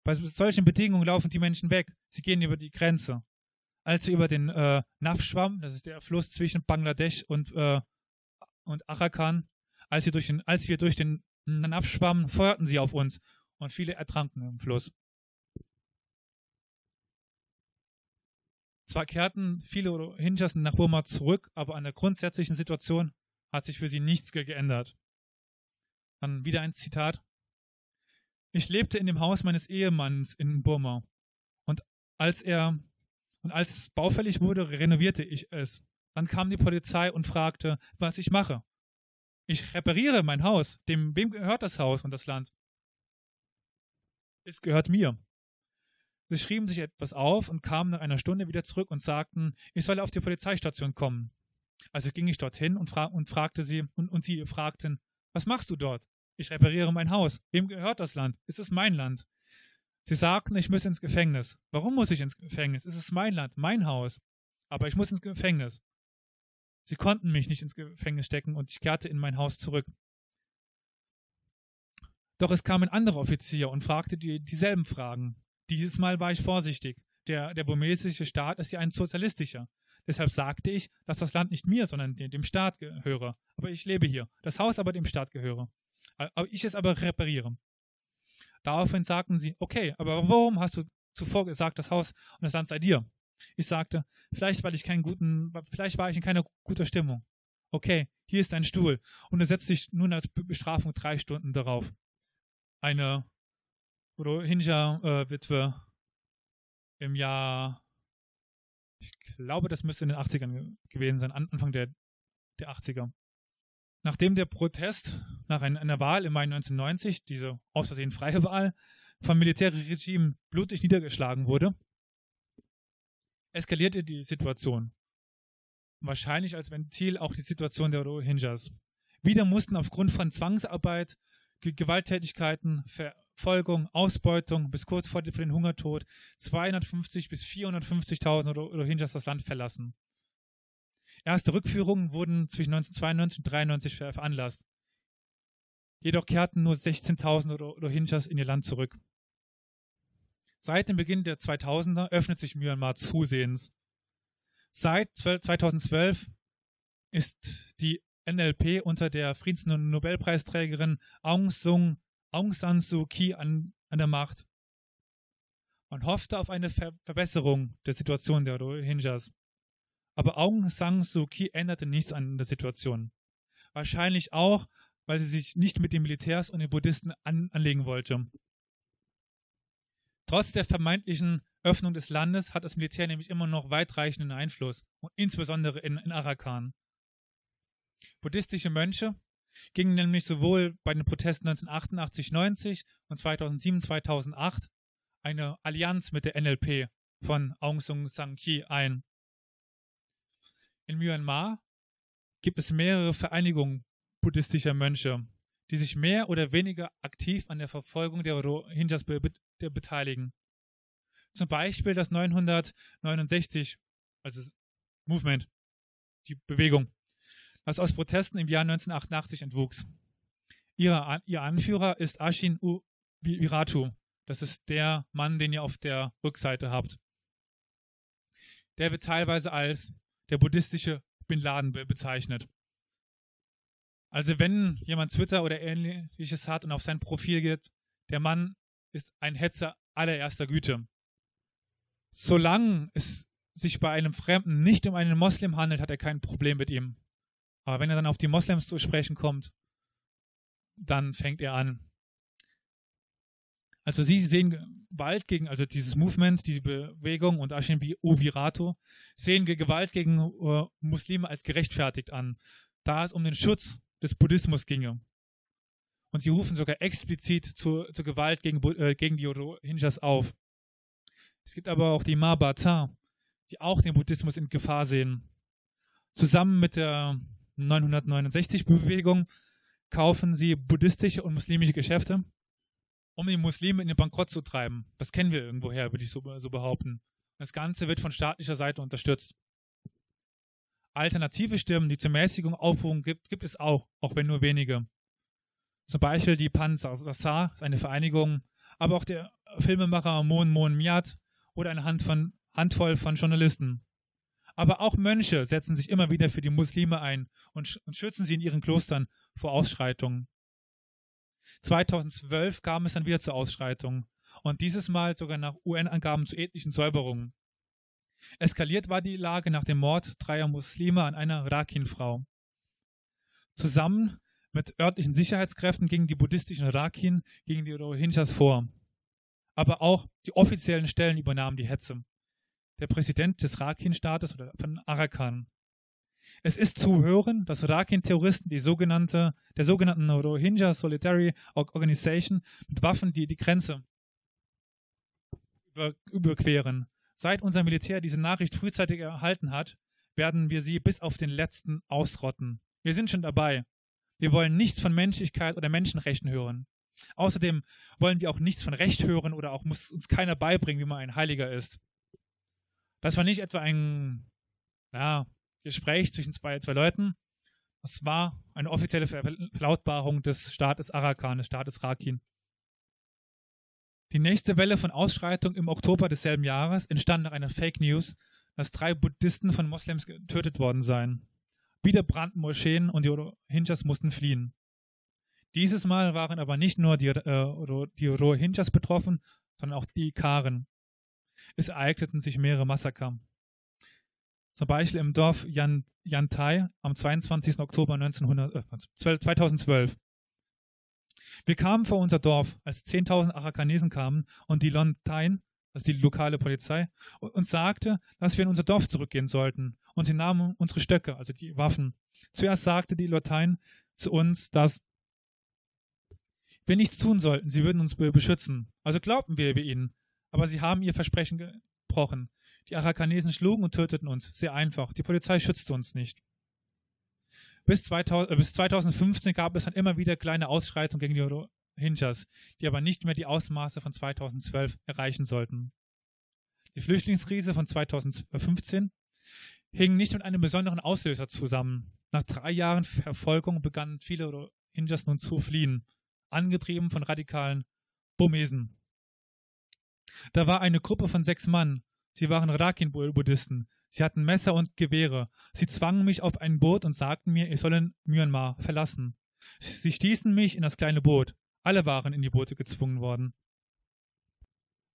Bei solchen Bedingungen laufen die Menschen weg. Sie gehen über die Grenze. Als sie über den äh, Naf-Schwamm, das ist der Fluss zwischen Bangladesch und, äh, und Arakan, als, durch den, als wir durch den Naf schwammen, feuerten sie auf uns und viele ertranken im Fluss. Zwar kehrten viele Rohingyas nach Burma zurück, aber an der grundsätzlichen Situation hat sich für sie nichts geändert. Dann wieder ein Zitat. Ich lebte in dem Haus meines Ehemanns in Burma. Und als er und als es baufällig wurde, renovierte ich es. Dann kam die Polizei und fragte, was ich mache. Ich repariere mein Haus. Dem, wem gehört das Haus und das Land? Es gehört mir. Sie schrieben sich etwas auf und kamen nach einer Stunde wieder zurück und sagten, ich solle auf die Polizeistation kommen. Also ging ich dorthin und, fra und fragte sie, und, und sie fragten, was machst du dort? Ich repariere mein Haus. Wem gehört das Land? Ist es mein Land? Sie sagten, ich muss ins Gefängnis. Warum muss ich ins Gefängnis? Es ist mein Land, mein Haus. Aber ich muss ins Gefängnis. Sie konnten mich nicht ins Gefängnis stecken und ich kehrte in mein Haus zurück. Doch es kam ein anderer Offizier und fragte die, dieselben Fragen. Dieses Mal war ich vorsichtig. Der, der burmesische Staat ist ja ein sozialistischer. Deshalb sagte ich, dass das Land nicht mir, sondern dem Staat gehöre. Aber ich lebe hier. Das Haus aber dem Staat gehöre. Aber ich es aber repariere. Daraufhin sagten sie, okay, aber warum hast du zuvor gesagt, das Haus und das Land sei dir? Ich sagte, vielleicht weil ich keinen guten, vielleicht war ich in keiner guter Stimmung. Okay, hier ist ein Stuhl und er setzt sich nun als Bestrafung drei Stunden darauf. Eine Rohingya-Witwe im Jahr, ich glaube, das müsste in den 80ern gewesen sein, Anfang der, der 80er. Nachdem der Protest nach einer Wahl im Mai 1990, diese aus Versehen freie Wahl, vom Militärregime blutig niedergeschlagen wurde, eskalierte die Situation. Wahrscheinlich als Ventil auch die Situation der Rohingyas. Wieder mussten aufgrund von Zwangsarbeit, Gewalttätigkeiten, Verfolgung, Ausbeutung bis kurz vor den Hungertod 250 bis 450.000 Rohingyas das Land verlassen. Erste Rückführungen wurden zwischen 1992 und 1993 veranlasst. Jedoch kehrten nur 16.000 Rohingyas in ihr Land zurück. Seit dem Beginn der 2000er öffnet sich Myanmar zusehends. Seit 2012 ist die NLP unter der Friedens- und Nobelpreisträgerin Aung, Sung, Aung San Suu Kyi an, an der Macht. Man hoffte auf eine Ver Verbesserung der Situation der Rohingyas. Aber Aung San Suu Kyi änderte nichts an der Situation. Wahrscheinlich auch, weil sie sich nicht mit den Militärs und den Buddhisten an, anlegen wollte. Trotz der vermeintlichen Öffnung des Landes hat das Militär nämlich immer noch weitreichenden Einfluss, und insbesondere in, in Arakan. Buddhistische Mönche gingen nämlich sowohl bei den Protesten 1988-90 und 2007-2008 eine Allianz mit der NLP von Aung San Suu Kyi ein. In Myanmar gibt es mehrere Vereinigungen buddhistischer Mönche, die sich mehr oder weniger aktiv an der Verfolgung der Rohingyas be der beteiligen. Zum Beispiel das 969, also Movement, die Bewegung, das aus Protesten im Jahr 1988 entwuchs. Ihre, ihr Anführer ist Ashin U Viratu. Das ist der Mann, den ihr auf der Rückseite habt. Der wird teilweise als der buddhistische Bin Laden bezeichnet. Also wenn jemand Twitter oder ähnliches hat und auf sein Profil geht, der Mann ist ein Hetzer allererster Güte. Solange es sich bei einem Fremden nicht um einen Moslem handelt, hat er kein Problem mit ihm. Aber wenn er dann auf die Moslems zu sprechen kommt, dann fängt er an. Also sie sehen Gewalt gegen, also dieses Movement, diese Bewegung und Ashimbi Ovirato, sehen Gewalt gegen uh, Muslime als gerechtfertigt an, da es um den Schutz des Buddhismus ginge. Und sie rufen sogar explizit zu, zur Gewalt gegen, äh, gegen die Rohingyas auf. Es gibt aber auch die Mabata, die auch den Buddhismus in Gefahr sehen. Zusammen mit der 969-Bewegung kaufen sie buddhistische und muslimische Geschäfte, um die Muslime in den Bankrott zu treiben. Das kennen wir irgendwoher, würde ich so, so behaupten. Das Ganze wird von staatlicher Seite unterstützt. Alternative Stimmen, die zur Mäßigung aufrufen, gibt, gibt es auch, auch wenn nur wenige. Zum Beispiel die Panzasar, ist eine Vereinigung, aber auch der Filmemacher Mon Mon Miat oder eine Hand von, Handvoll von Journalisten. Aber auch Mönche setzen sich immer wieder für die Muslime ein und, und schützen sie in ihren Klostern vor Ausschreitungen. 2012 kam es dann wieder zur Ausschreitung und dieses Mal sogar nach UN-Angaben zu ethnischen Säuberungen. Eskaliert war die Lage nach dem Mord dreier Muslime an einer Rakin-Frau. Zusammen mit örtlichen Sicherheitskräften gingen die buddhistischen Rakin gegen die Rohingyas vor. Aber auch die offiziellen Stellen übernahmen die Hetze. Der Präsident des Rakin-Staates oder von Arakan. Es ist zu hören, dass Rakin-Terroristen die sogenannte, der sogenannten Rohingya Solitary Organization mit Waffen die, die Grenze über, überqueren. Seit unser Militär diese Nachricht frühzeitig erhalten hat, werden wir sie bis auf den letzten ausrotten. Wir sind schon dabei. Wir wollen nichts von Menschlichkeit oder Menschenrechten hören. Außerdem wollen wir auch nichts von Recht hören oder auch muss uns keiner beibringen, wie man ein Heiliger ist. Das war nicht etwa ein ja, Gespräch zwischen zwei, zwei Leuten. Das war eine offizielle Verlautbarung des Staates Arakan, des Staates Rakin. Die nächste Welle von Ausschreitungen im Oktober desselben Jahres entstand nach einer Fake News, dass drei Buddhisten von Moslems getötet worden seien. Wieder brannten Moscheen und die Rohingyas mussten fliehen. Dieses Mal waren aber nicht nur die, äh, die Rohingyas betroffen, sondern auch die Karen. Es ereigneten sich mehrere Massaker. Zum Beispiel im Dorf Yan, Yantai am 22. Oktober 1900, äh, 2012. Wir kamen vor unser Dorf, als 10.000 Arakanesen kamen und die Lontain, also die lokale Polizei, uns sagte, dass wir in unser Dorf zurückgehen sollten. Und sie nahmen unsere Stöcke, also die Waffen. Zuerst sagte die Lontain zu uns, dass wir nichts tun sollten, sie würden uns beschützen. Also glaubten wir ihnen. Aber sie haben ihr Versprechen gebrochen. Die Arakanesen schlugen und töteten uns. Sehr einfach. Die Polizei schützte uns nicht. Bis, 2000, äh, bis 2015 gab es dann immer wieder kleine Ausschreitungen gegen die Rohingyas, die aber nicht mehr die Ausmaße von 2012 erreichen sollten. Die Flüchtlingskrise von 2015 hing nicht mit einem besonderen Auslöser zusammen. Nach drei Jahren Verfolgung begannen viele Rohingyas nun zu fliehen, angetrieben von radikalen Burmesen. Da war eine Gruppe von sechs Mann. Sie waren Rakin-Buddhisten. Sie hatten Messer und Gewehre. Sie zwangen mich auf ein Boot und sagten mir, ich solle Myanmar verlassen. Sie stießen mich in das kleine Boot. Alle waren in die Boote gezwungen worden.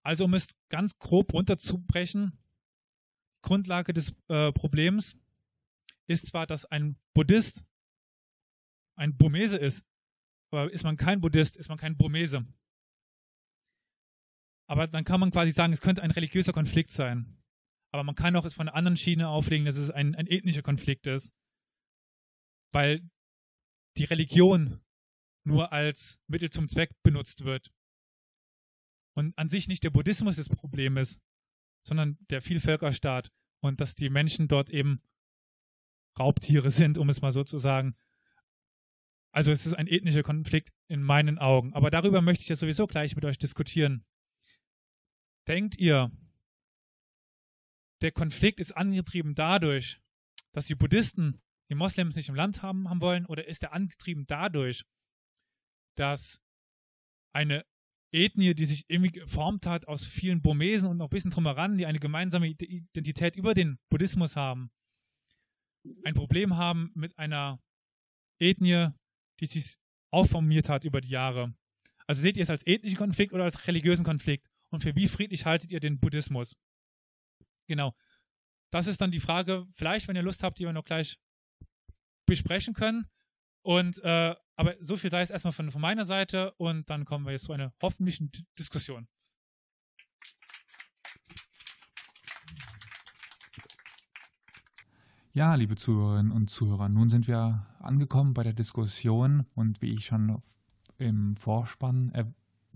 Also um es ganz grob runterzubrechen, Grundlage des äh, Problems ist zwar, dass ein Buddhist ein Burmese ist, aber ist man kein Buddhist, ist man kein Burmese. Aber dann kann man quasi sagen, es könnte ein religiöser Konflikt sein. Aber man kann auch es von einer anderen Schiene auflegen, dass es ein, ein ethnischer Konflikt ist. Weil die Religion nur als Mittel zum Zweck benutzt wird. Und an sich nicht der Buddhismus das Problem ist, sondern der Vielvölkerstaat und dass die Menschen dort eben Raubtiere sind, um es mal so zu sagen. Also es ist ein ethnischer Konflikt in meinen Augen. Aber darüber möchte ich ja sowieso gleich mit euch diskutieren. Denkt ihr, der Konflikt ist angetrieben dadurch, dass die Buddhisten die Moslems nicht im Land haben, haben wollen, oder ist er angetrieben dadurch, dass eine Ethnie, die sich irgendwie geformt hat aus vielen Burmesen und noch ein bisschen drumheran, die eine gemeinsame Identität über den Buddhismus haben, ein Problem haben mit einer Ethnie, die sich aufformiert hat über die Jahre. Also seht ihr es als ethnischen Konflikt oder als religiösen Konflikt? Und für wie friedlich haltet ihr den Buddhismus? Genau. Das ist dann die Frage, vielleicht, wenn ihr Lust habt, die wir noch gleich besprechen können. Und äh, aber so viel sei es erstmal von, von meiner Seite und dann kommen wir jetzt zu einer hoffentlichen Diskussion. Ja, liebe Zuhörerinnen und Zuhörer, nun sind wir angekommen bei der Diskussion und wie ich schon im Vorspann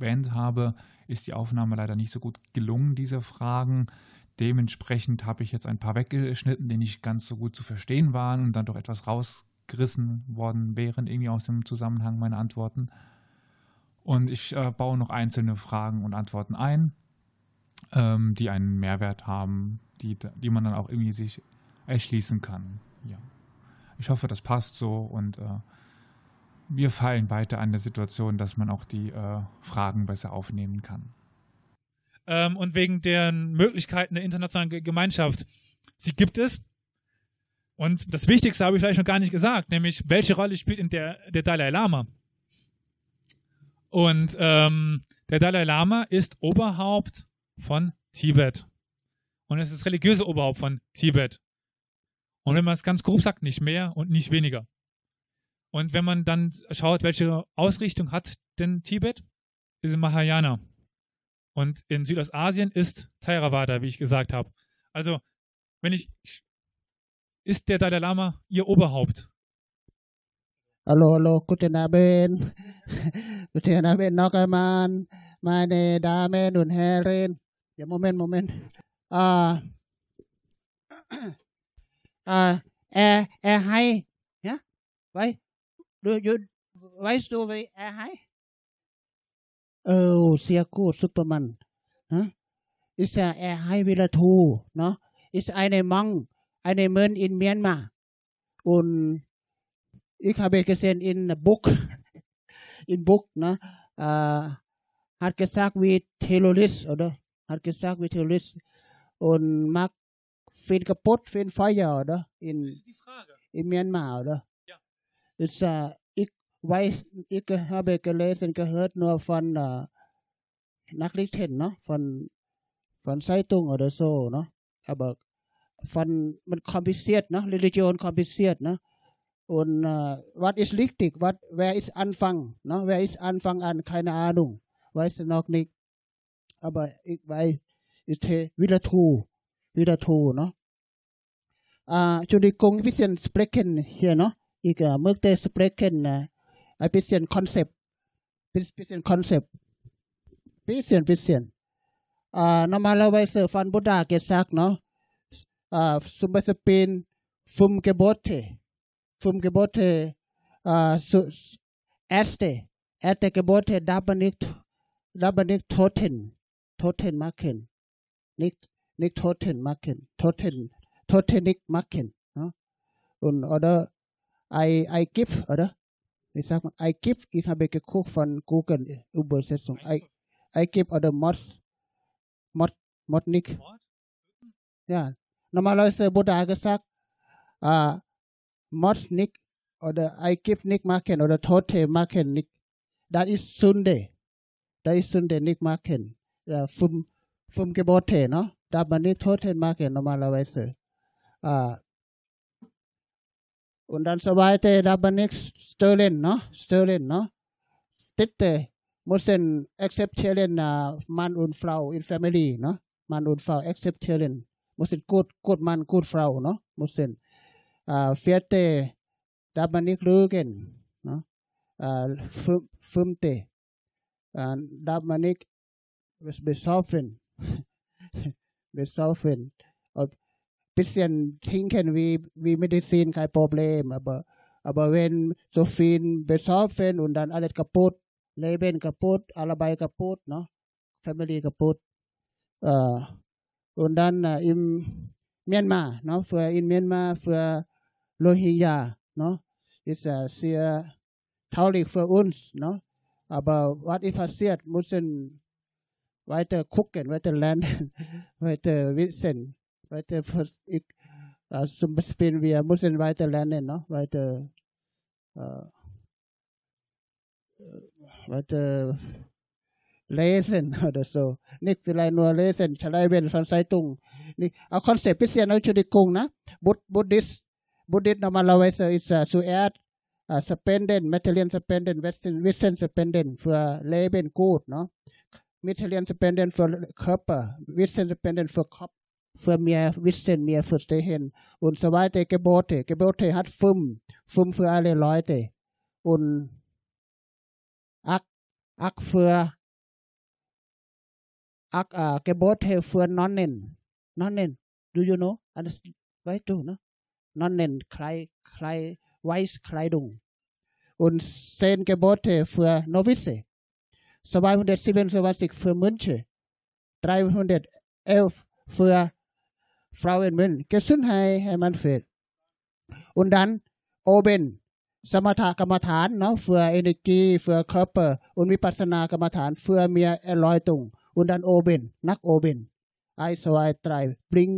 erwähnt habe, ist die Aufnahme leider nicht so gut gelungen, diese Fragen. Dementsprechend habe ich jetzt ein paar weggeschnitten, die nicht ganz so gut zu verstehen waren und dann doch etwas rausgerissen worden wären, irgendwie aus dem Zusammenhang meiner Antworten. Und ich äh, baue noch einzelne Fragen und Antworten ein, ähm, die einen Mehrwert haben, die, die man dann auch irgendwie sich erschließen kann. Ja. Ich hoffe, das passt so und äh, wir fallen weiter an der Situation, dass man auch die äh, Fragen besser aufnehmen kann ähm, und wegen deren Möglichkeiten der internationalen Gemeinschaft. Sie gibt es. Und das Wichtigste habe ich vielleicht noch gar nicht gesagt, nämlich welche Rolle spielt in der, der Dalai Lama? Und ähm, der Dalai Lama ist Oberhaupt von Tibet. Und es ist das religiöse Oberhaupt von Tibet. Und wenn man es ganz grob sagt, nicht mehr und nicht weniger. Und wenn man dann schaut, welche Ausrichtung hat denn Tibet, ist es Mahayana. Und in Südostasien ist Theravada, wie ich gesagt habe. Also, wenn ich, ist der Dalai Lama Ihr Oberhaupt? Hallo, hallo, guten Abend. <laughs> guten Abend noch einmal, meine Damen und Herren. Ja, Moment, Moment. Ah, <clears throat> ah, er, er hay, ja, weißt du, weißt du, wie er hay? Oh, sehr gut, Superman. Huh? Ist ja er Hai Vilatu, no? Ist eine Monk, eine Mönch in Myanmar. Und ich habe gesehen in Buch, in Buch, ne? Uh, hat gesagt wie Terrorist, oder? Hat gesagt wie Terrorist. Und mag Fin kaputt, Fin Feuer, oder? In, das ist die Frage. In Myanmar, oder? Ja. Ist, uh, weiß, ich habe gelesen, gehört nur von äh, Nachrichten, ne? von, von Zeitung oder so, ne? Aber von mit kompliziert, ne? Religion kompliziert, ne? Und äh, was ist richtig? Was, wer ist Anfang? Ne? Wer ist Anfang an? Keine Ahnung. Weiß ich noch nicht. Aber ich weiß, ist wieder true. Wieder true, ne? Äh, Entschuldigung, ein bisschen sprechen hier, ne? Ich äh, möchte sprechen, äh, ein bisschen Konzept. Bisschen Konzept. Bisschen, bisschen. Äh, normalerweise von Buddha gesagt, ne? Äh, zum Beispiel vom Gebote vom Gebote äh, zu, erste, erste Gebote darf man nicht, darf man nicht toten, toten machen, nicht, nicht toten machen, toten, toten nicht machen. Ja? Und, oder I, I give, oder? Wie sagt man? I give, ich habe geguckt von Google Übersetzung. I, I give oder Mod, Mod, Mod nicht. Ja, normalerweise Buddha gesagt, äh, Mod nicht oder I give nicht machen oder Tote machen nicht. Das ist Sünde. Das ist Sünde nicht machen. Ja, vom, vom Gebote, ne? Darf man nicht Tote machen normalerweise. Uh, und dann so weiter, darf man nicht stehlen, ne? Stehlen, ne? Dritte, müssen akzeptieren uh, Mann und Frau in Family, ne? Mann und Frau akzeptieren. Müssen gut, gut Mann, gut Frau, ne? Müssen. uh, vierte darf man nicht lügen, ne? uh, fünfte uh, darf man nicht besaufen, besaufen, und bisschen trinken wie, wie Medizin, kein Problem, aber, aber wenn so viel besaufen und dann alles kaputt, Leben kaputt, alle kaputt, ne? Family kaputt, uh, und dann uh, im Myanmar, ne? für in Myanmar, für Rohingya, no? Ist uh, sehr traurig für uns, no? Aber was ist passiert, müssen weiter gucken, weiter lernen, weiter wissen, weiter uh, zum Beispiel wir müssen weiter lernen, no? Weiter uh, weiter lesen oder so. Nicht vielleicht nur lesen, ใช้เป็น von Zeitung. นี่เอาคอนเซปต์พิเศษในชุดิกงนะบุตบุตดิส Buddhist normalerweise ist uh, zuerst uh, spenden, Materialien spenden, Wissen, Wissen spenden für Leben gut, ne? Materialien spenden für Körper, Wissen spenden für Kopf, Für mehr Wissen, mehr Verstehen und so weiter. Gebote, Gebote hat fünf, fünf für alle Leute und acht, acht für acht uh, Gebote für Nonnen, Nonnen. Do you know? Weißt du, ne? Nonnen Weißkleidung und zehn Gebote für Novize, 227 für Mönche, 311 für Frau Edmund Gesundheit Manfred und dann oben สมถกรรมฐานเนาะเฟื่อ energy เฟื่อเคอร์เปอร์อุนวิปัสนากรรมฐานเฟื่อเมียแอลอยตุงอุนดันโอเบนนักโอเบนไอสวายไตรบริง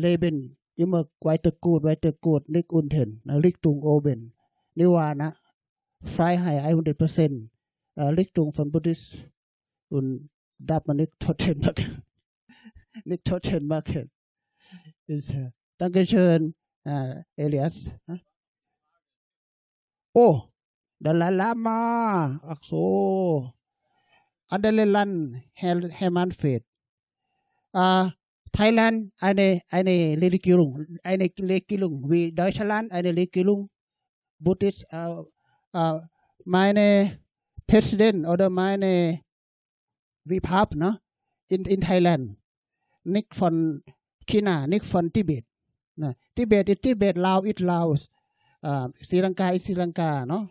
เลเบนอิมเมอร์ไวตะกูดไวตะกูดนิกอุนเทนนะลิกตุงโอเบนนิวานะไฟรายไฮไอ้หุ่นเดเปอร์เซ็นต์ลิกตุงฟันบุติสอุนดับมันลิกทอเทนมากลิกทอเทนมากเห็น Ist, Dankeschön, uh, Elias. Oh, Dalai Lama, ach so. Andalelan Hermanfred. Uh, Thailand eine, eine Regierung, eine Regierung, wie Deutschland eine Regierung, Buddhist, äh, äh, meine Präsident oder meine wie ne, in, in Thailand, nicht von ขีนานิกฟอนทิเบตนะทิเบตอิติเบตลาวอิทลาวศรีลังกาอิศรีลังกาเนาะ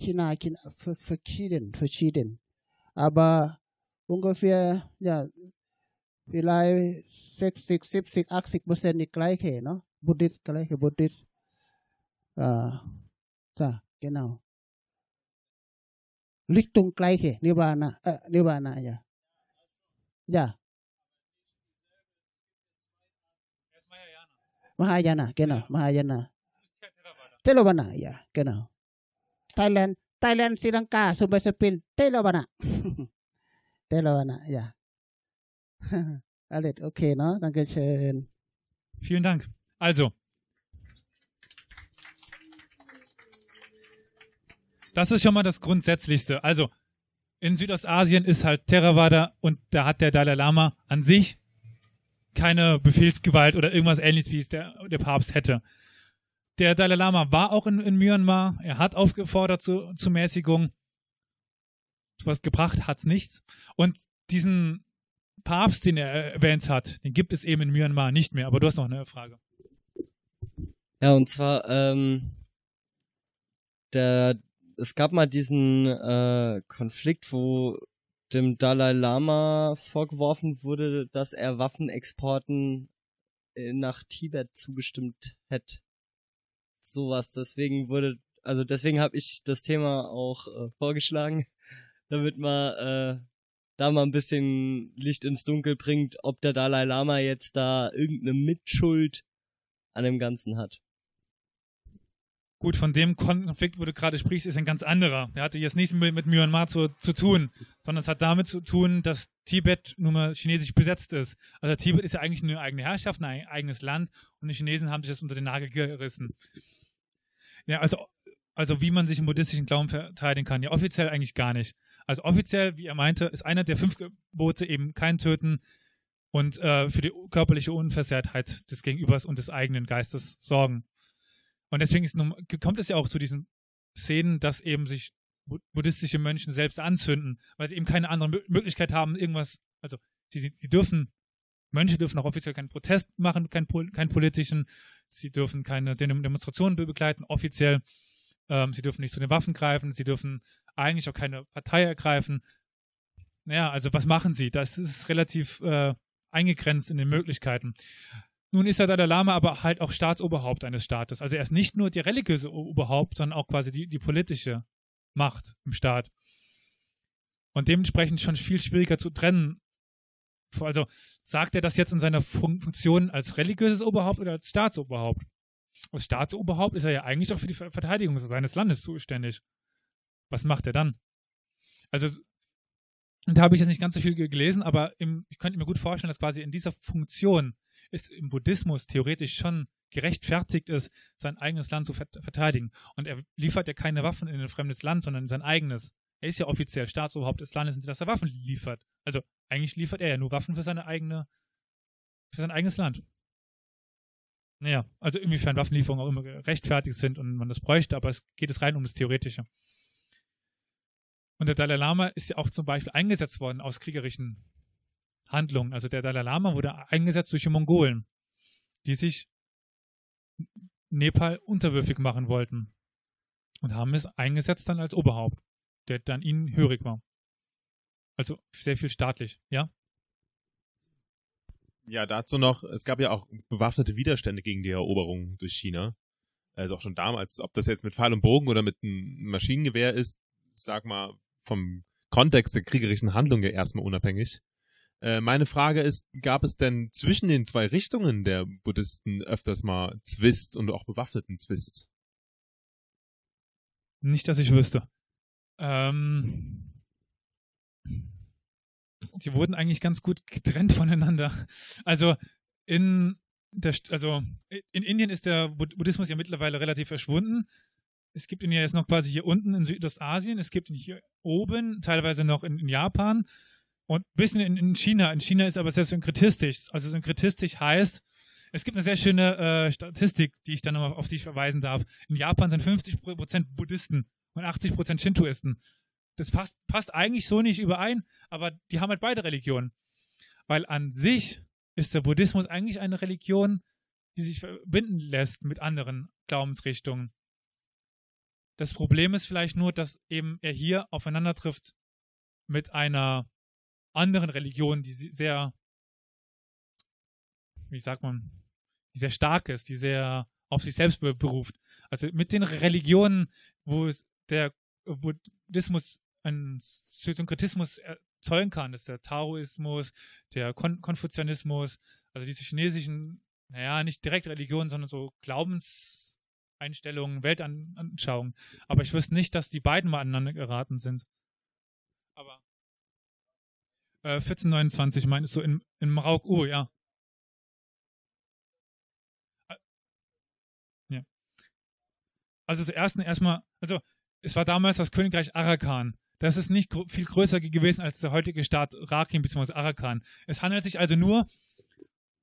ขีนาขีนาฟชีเดนฟชีเดนอาบาบุงกเฟียอย่าวิไลสิกสิบสิบสิบอักสิบเปอร์เซ็นต์อีกไกลเขเนาะบุติสไกลเขบุติสอ่าจ้ะเกนเอาลิกตรงไกลเขนิบานะเอ่อนิบานะอย่าอย่า Mahayana. Mahayana, genau, ja. Mahayana. Theravada. ja, genau. Thailand, Thailand, Sri Lanka, zum Beispiel Theravada. <laughs> Theravada, ja. <laughs> Alles okay, ne? Dankeschön. Vielen Dank. Also, das ist schon mal das Grundsätzlichste. Also, in Südostasien ist halt Theravada und da hat der Dalai Lama an sich keine Befehlsgewalt oder irgendwas ähnliches, wie es der, der Papst hätte. Der Dalai Lama war auch in, in Myanmar, er hat aufgefordert zu, zu Mäßigung. Was gebracht hat's nichts. Und diesen Papst, den er erwähnt hat, den gibt es eben in Myanmar nicht mehr. Aber du hast noch eine Frage. Ja, und zwar, ähm, der, es gab mal diesen äh, Konflikt, wo dem Dalai Lama vorgeworfen wurde, dass er Waffenexporten äh, nach Tibet zugestimmt hätte. Sowas. Deswegen wurde, also deswegen habe ich das Thema auch äh, vorgeschlagen, <laughs> damit man äh, da mal ein bisschen Licht ins Dunkel bringt, ob der Dalai Lama jetzt da irgendeine Mitschuld an dem Ganzen hat. Gut, von dem Konflikt, wo du gerade sprichst, ist ein ganz anderer. Der hatte jetzt nichts mit, mit Myanmar zu, zu tun, sondern es hat damit zu tun, dass Tibet nun mal chinesisch besetzt ist. Also Tibet ist ja eigentlich eine eigene Herrschaft, ein eigenes Land und die Chinesen haben sich das unter den Nagel gerissen. Ja, also, also wie man sich im buddhistischen Glauben verteidigen kann. Ja, offiziell eigentlich gar nicht. Also offiziell, wie er meinte, ist einer der fünf Gebote eben kein Töten und äh, für die körperliche Unversehrtheit des Gegenübers und des eigenen Geistes sorgen. Und deswegen ist, kommt es ja auch zu diesen Szenen, dass eben sich buddhistische Mönche selbst anzünden, weil sie eben keine andere Möglichkeit haben, irgendwas, also sie, sie dürfen, Mönche dürfen auch offiziell keinen Protest machen, keinen, keinen politischen, sie dürfen keine Demonstrationen begleiten, offiziell, ähm, sie dürfen nicht zu den Waffen greifen, sie dürfen eigentlich auch keine Partei ergreifen. Naja, also was machen sie? Das ist relativ äh, eingegrenzt in den Möglichkeiten. Nun ist der Dalai Lama aber halt auch Staatsoberhaupt eines Staates. Also er ist nicht nur die religiöse Oberhaupt, sondern auch quasi die, die politische Macht im Staat. Und dementsprechend schon viel schwieriger zu trennen. Also sagt er das jetzt in seiner Funktion als religiöses Oberhaupt oder als Staatsoberhaupt? Als Staatsoberhaupt ist er ja eigentlich auch für die Verteidigung seines Landes zuständig. Was macht er dann? Also da habe ich jetzt nicht ganz so viel gelesen, aber im, ich könnte mir gut vorstellen, dass quasi in dieser Funktion es im Buddhismus theoretisch schon gerechtfertigt ist, sein eigenes Land zu verteidigen. Und er liefert ja keine Waffen in ein fremdes Land, sondern in sein eigenes. Er ist ja offiziell Staatsoberhaupt des Landes, dass er Waffen liefert. Also eigentlich liefert er ja nur Waffen für seine eigene, für sein eigenes Land. Naja, also inwiefern Waffenlieferungen auch immer gerechtfertigt sind und man das bräuchte, aber es geht es rein um das Theoretische. Und der Dalai Lama ist ja auch zum Beispiel eingesetzt worden aus kriegerischen Handlungen. Also der Dalai Lama wurde eingesetzt durch die Mongolen, die sich Nepal unterwürfig machen wollten und haben es eingesetzt dann als Oberhaupt, der dann ihnen hörig war. Also sehr viel staatlich, ja? Ja, dazu noch, es gab ja auch bewaffnete Widerstände gegen die Eroberung durch China. Also auch schon damals, ob das jetzt mit Pfeil und Bogen oder mit einem Maschinengewehr ist, sag mal, vom Kontext der kriegerischen Handlung ja erstmal unabhängig. Äh, meine Frage ist, gab es denn zwischen den zwei Richtungen der Buddhisten öfters mal Zwist und auch bewaffneten Zwist? Nicht, dass ich wüsste. Ähm, die wurden eigentlich ganz gut getrennt voneinander. Also in der, also in Indien ist der Buddhismus ja mittlerweile relativ verschwunden. Es gibt ihn ja jetzt noch quasi hier unten in Südostasien, es gibt ihn hier oben, teilweise noch in, in Japan und ein bisschen in, in, China. In China ist aber sehr synkretistisch. Also synkretistisch heißt, es gibt eine sehr schöne äh, Statistik, die ich dann nochmal auf dich verweisen darf. In Japan sind 50% Buddhisten und 80% Shintoisten. Das passt, passt eigentlich so nicht überein, aber die haben halt beide Religionen. Weil an sich ist der Buddhismus eigentlich eine Religion, die sich verbinden lässt mit anderen Glaubensrichtungen. Das Problem ist vielleicht nur, dass eben er hier aufeinander trifft mit einer anderen Religion, die sehr, wie sagt man, die sehr stark ist, die sehr auf sich selbst beruft. Also mit den Religionen, wo der Buddhismus einen Synkretismus erzeugen kann, das ist der Taoismus, der Kon Konfuzianismus, also diese chinesischen, naja, nicht direkt Religionen, sondern so Glaubens Einstellungen, Weltanschauungen. Aber ich wüsste nicht, dass die beiden mal aneinander geraten sind. Aber Äh, 1429 meinst du in, in Marauk U, ja. Äh, ja. Also zuerst erstmal, also es war damals das Königreich Arakan. Das ist nicht gr viel größer gewesen als der heutige Staat Rakhine bzw. Arakan. Es handelt sich also nur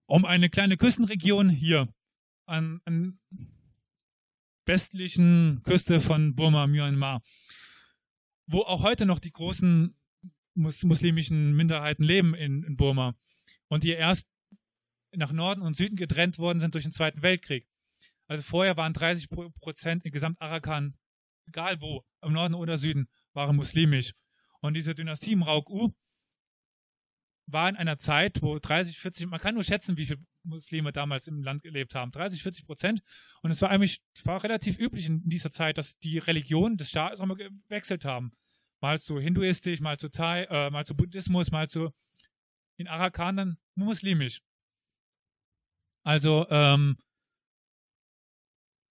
um eine kleine Küstenregion hier an, an westlichen Küste von Burma, Myanmar, wo auch heute noch die großen mus muslimischen Minderheiten leben in, in Burma und die erst nach Norden und Süden getrennt worden sind durch den Zweiten Weltkrieg. Also vorher waren 30 Prozent in Gesamt-Arakan, egal wo, im Norden oder Süden, waren muslimisch. Und diese Dynastie im Rauk-U war in einer Zeit, wo 30, 40, man kann nur schätzen, wie viele Muslime damals im Land gelebt haben, 30, 40 Prozent. Und es war eigentlich war relativ üblich in dieser Zeit, dass die Religionen des Staates auch mal gewechselt haben. Mal zu hinduistisch, mal zu Thai, äh, mal zu Buddhismus, mal zu in Arakan dann muslimisch. Also ähm,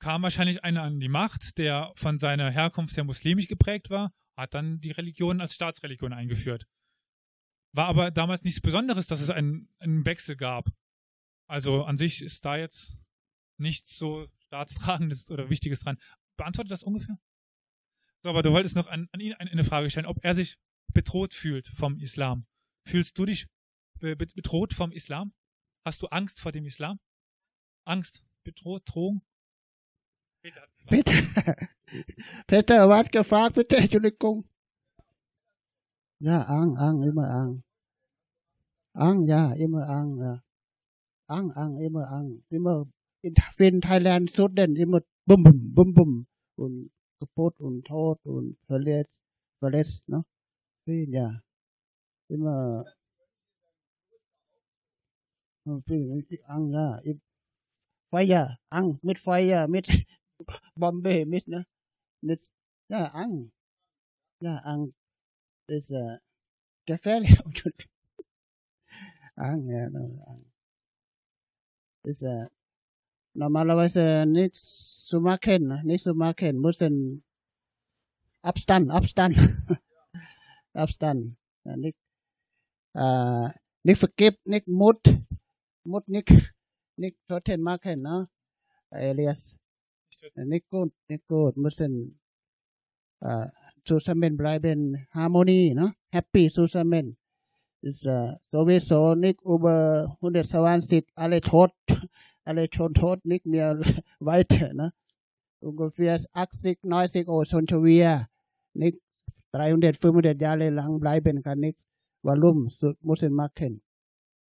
kam wahrscheinlich einer an die Macht, der von seiner Herkunft her muslimisch geprägt war, hat dann die Religion als Staatsreligion eingeführt. War aber damals nichts Besonderes, dass es einen, einen Wechsel gab. Also an sich ist da jetzt nichts so staatstragendes oder Wichtiges dran. Beantwortet das ungefähr? So, aber du wolltest noch an, an ihn eine Frage stellen, ob er sich bedroht fühlt vom Islam. Fühlst du dich bedroht vom Islam? Hast du Angst vor dem Islam? Angst, bedroht, Drohung? Peter, Peter, <laughs> Peter was gefragt, bitte, Entschuldigung. Ja, Ang, Ang, immer Ang. Ang, ja, immer Ang, ja. Ang, Ang, immer Ang. Immer in, in Thailand Sudan, immer bum, bum, bum, bum. Und kaputt und tot und verletzt, verletzt, ne? Ja. Immer. Ang, ja. Feuer, Ang, mit Feuer, mit Bombay, mit, ne? Mit, ja, Ang. Ja, Ang. ist äh, gefährlich. Ang, ja, Ang. Ist äh, normalerweise uh, nichts zu machen, nicht zu machen, müssen Abstand, Abstand, Abstand. <laughs> Ja, nicht, äh, uh, nicht uh, vergibt, nicht Mut, Mut nicht, nicht Toten machen, ne? Elias. Nicht gut, nicht gut, müssen äh, zusammen bleiben, Harmonie, ne? Happy zusammen. Ist äh, sowieso nicht über 120 alle tot, alle schon tot, nicht mehr weiter, ne? Ungefähr 80, 90 oder schon schon wieder, nicht 300, 500 Jahre lang bleiben kann nichts. Warum müssen machen?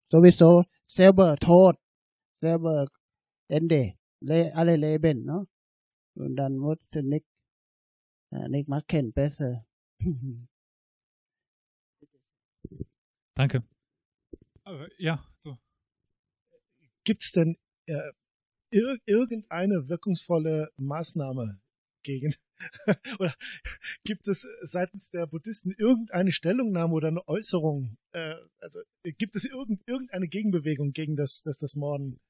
Sowieso selber tot, selber Ende, alle leben, ne? Und dann muss nicht nicht machen besser. Danke. Ja, so. Gibt es denn äh, ir irgendeine wirkungsvolle Maßnahme gegen? <laughs> oder gibt es seitens der Buddhisten irgendeine Stellungnahme oder eine Äußerung? Äh, also gibt es irgend, irgendeine Gegenbewegung gegen das, das, das Morden?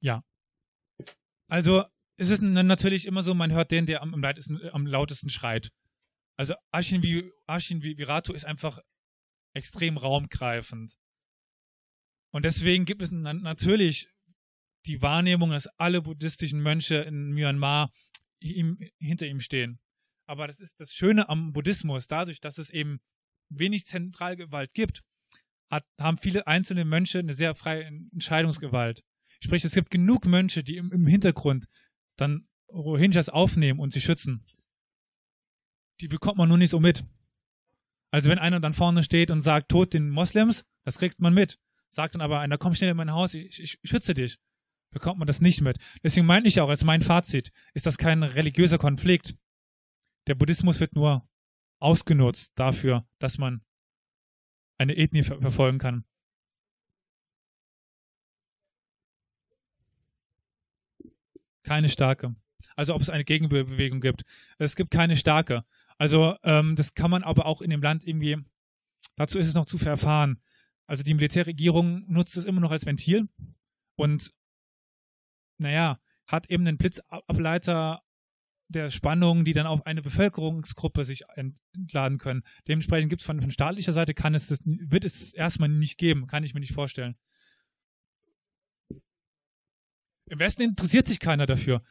Ja. Also es ist natürlich immer so, man hört den, der am, lautesten, am lautesten schreit. Also Ashin, Ashin Virato ist einfach extrem raumgreifend. Und deswegen gibt es natürlich die Wahrnehmung, dass alle buddhistischen Mönche in Myanmar ihm, hinter ihm stehen. Aber das ist das Schöne am Buddhismus. Dadurch, dass es eben wenig Zentralgewalt gibt, hat, haben viele einzelne Mönche eine sehr freie Entscheidungsgewalt. Sprich, es gibt genug Mönche, die im, im Hintergrund dann Rohingyas aufnehmen und sie schützen. Die bekommt man nur nicht so mit. Also wenn einer dann vorne steht und sagt, tot den Moslems, das kriegt man mit. Sagt dann aber einer, komm schnell in mein Haus, ich, ich, ich schütze dich. Bekommt man das nicht mit. Deswegen meine ich auch, als mein Fazit, ist das kein religiöser Konflikt. Der Buddhismus wird nur ausgenutzt dafür, dass man eine Ethnie ver verfolgen kann. Keine starke. Also ob es eine Gegenbewegung gibt. Es gibt keine starke. Also ähm, das kann man aber auch in dem Land irgendwie, dazu ist es noch zu verfahren. Also die Militärregierung nutzt es immer noch als Ventil und naja, hat eben einen Blitzableiter der Spannungen, die dann auf eine Bevölkerungsgruppe sich entladen können. Dementsprechend gibt es von, von staatlicher Seite kann es das, wird es erstmal nicht geben, kann ich mir nicht vorstellen. Im Westen interessiert sich keiner dafür.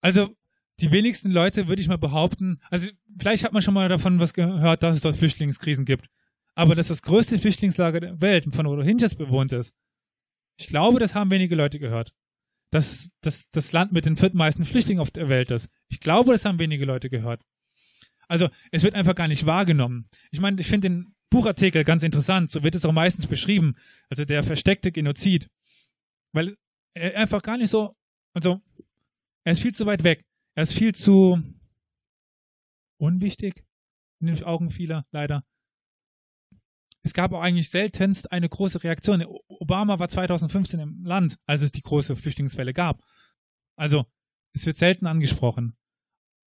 Also die wenigsten Leute, würde ich mal behaupten, also vielleicht hat man schon mal davon was gehört, dass es dort Flüchtlingskrisen gibt. Aber dass das größte Flüchtlingslager der Welt von Rohingyas bewohnt ist, ich glaube, das haben wenige Leute gehört. Dass das, das Land mit den viertmeisten Flüchtlingen auf der Welt ist. Ich glaube, das haben wenige Leute gehört. Also, es wird einfach gar nicht wahrgenommen. Ich meine, ich finde den Buchartikel ganz interessant. So wird es auch meistens beschrieben. Also der versteckte Genozid. Weil er einfach gar nicht so, also, er ist viel zu weit weg. Er ist viel zu unwichtig in den Augen vieler, leider. Es gab auch eigentlich seltenst eine große Reaktion. Obama war 2015 im Land, als es die große Flüchtlingswelle gab. Also, es wird selten angesprochen.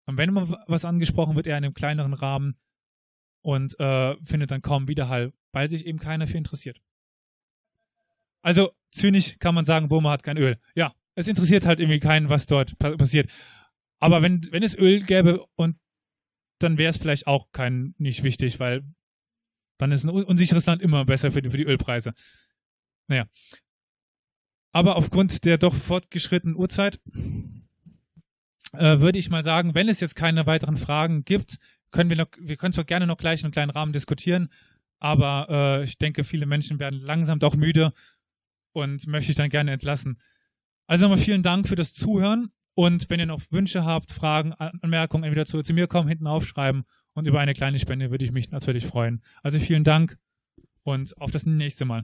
Und wenn mal was angesprochen wird, eher in einem kleineren Rahmen und äh, findet dann kaum Widerhall, weil sich eben keiner für interessiert. Also, zynisch kann man sagen, Burma hat kein Öl. Ja, es interessiert halt irgendwie keinen, was dort passiert. Aber wenn, wenn es Öl gäbe und dann wäre es vielleicht auch kein nicht wichtig, weil dann ist ein unsicheres Land immer besser für die, für die Ölpreise. Naja. Aber aufgrund der doch fortgeschrittenen Uhrzeit äh, würde ich mal sagen, wenn es jetzt keine weiteren Fragen gibt, können wir noch, wir können zwar gerne noch gleich in einem kleinen Rahmen diskutieren, aber äh, ich denke, viele Menschen werden langsam doch müde und möchte ich dann gerne entlassen. Also nochmal vielen Dank für das Zuhören und wenn ihr noch Wünsche habt, Fragen, Anmerkungen, entweder zu, zu mir kommen, hinten aufschreiben und über eine kleine Spende würde ich mich natürlich freuen. Also vielen Dank und auf das nächste Mal.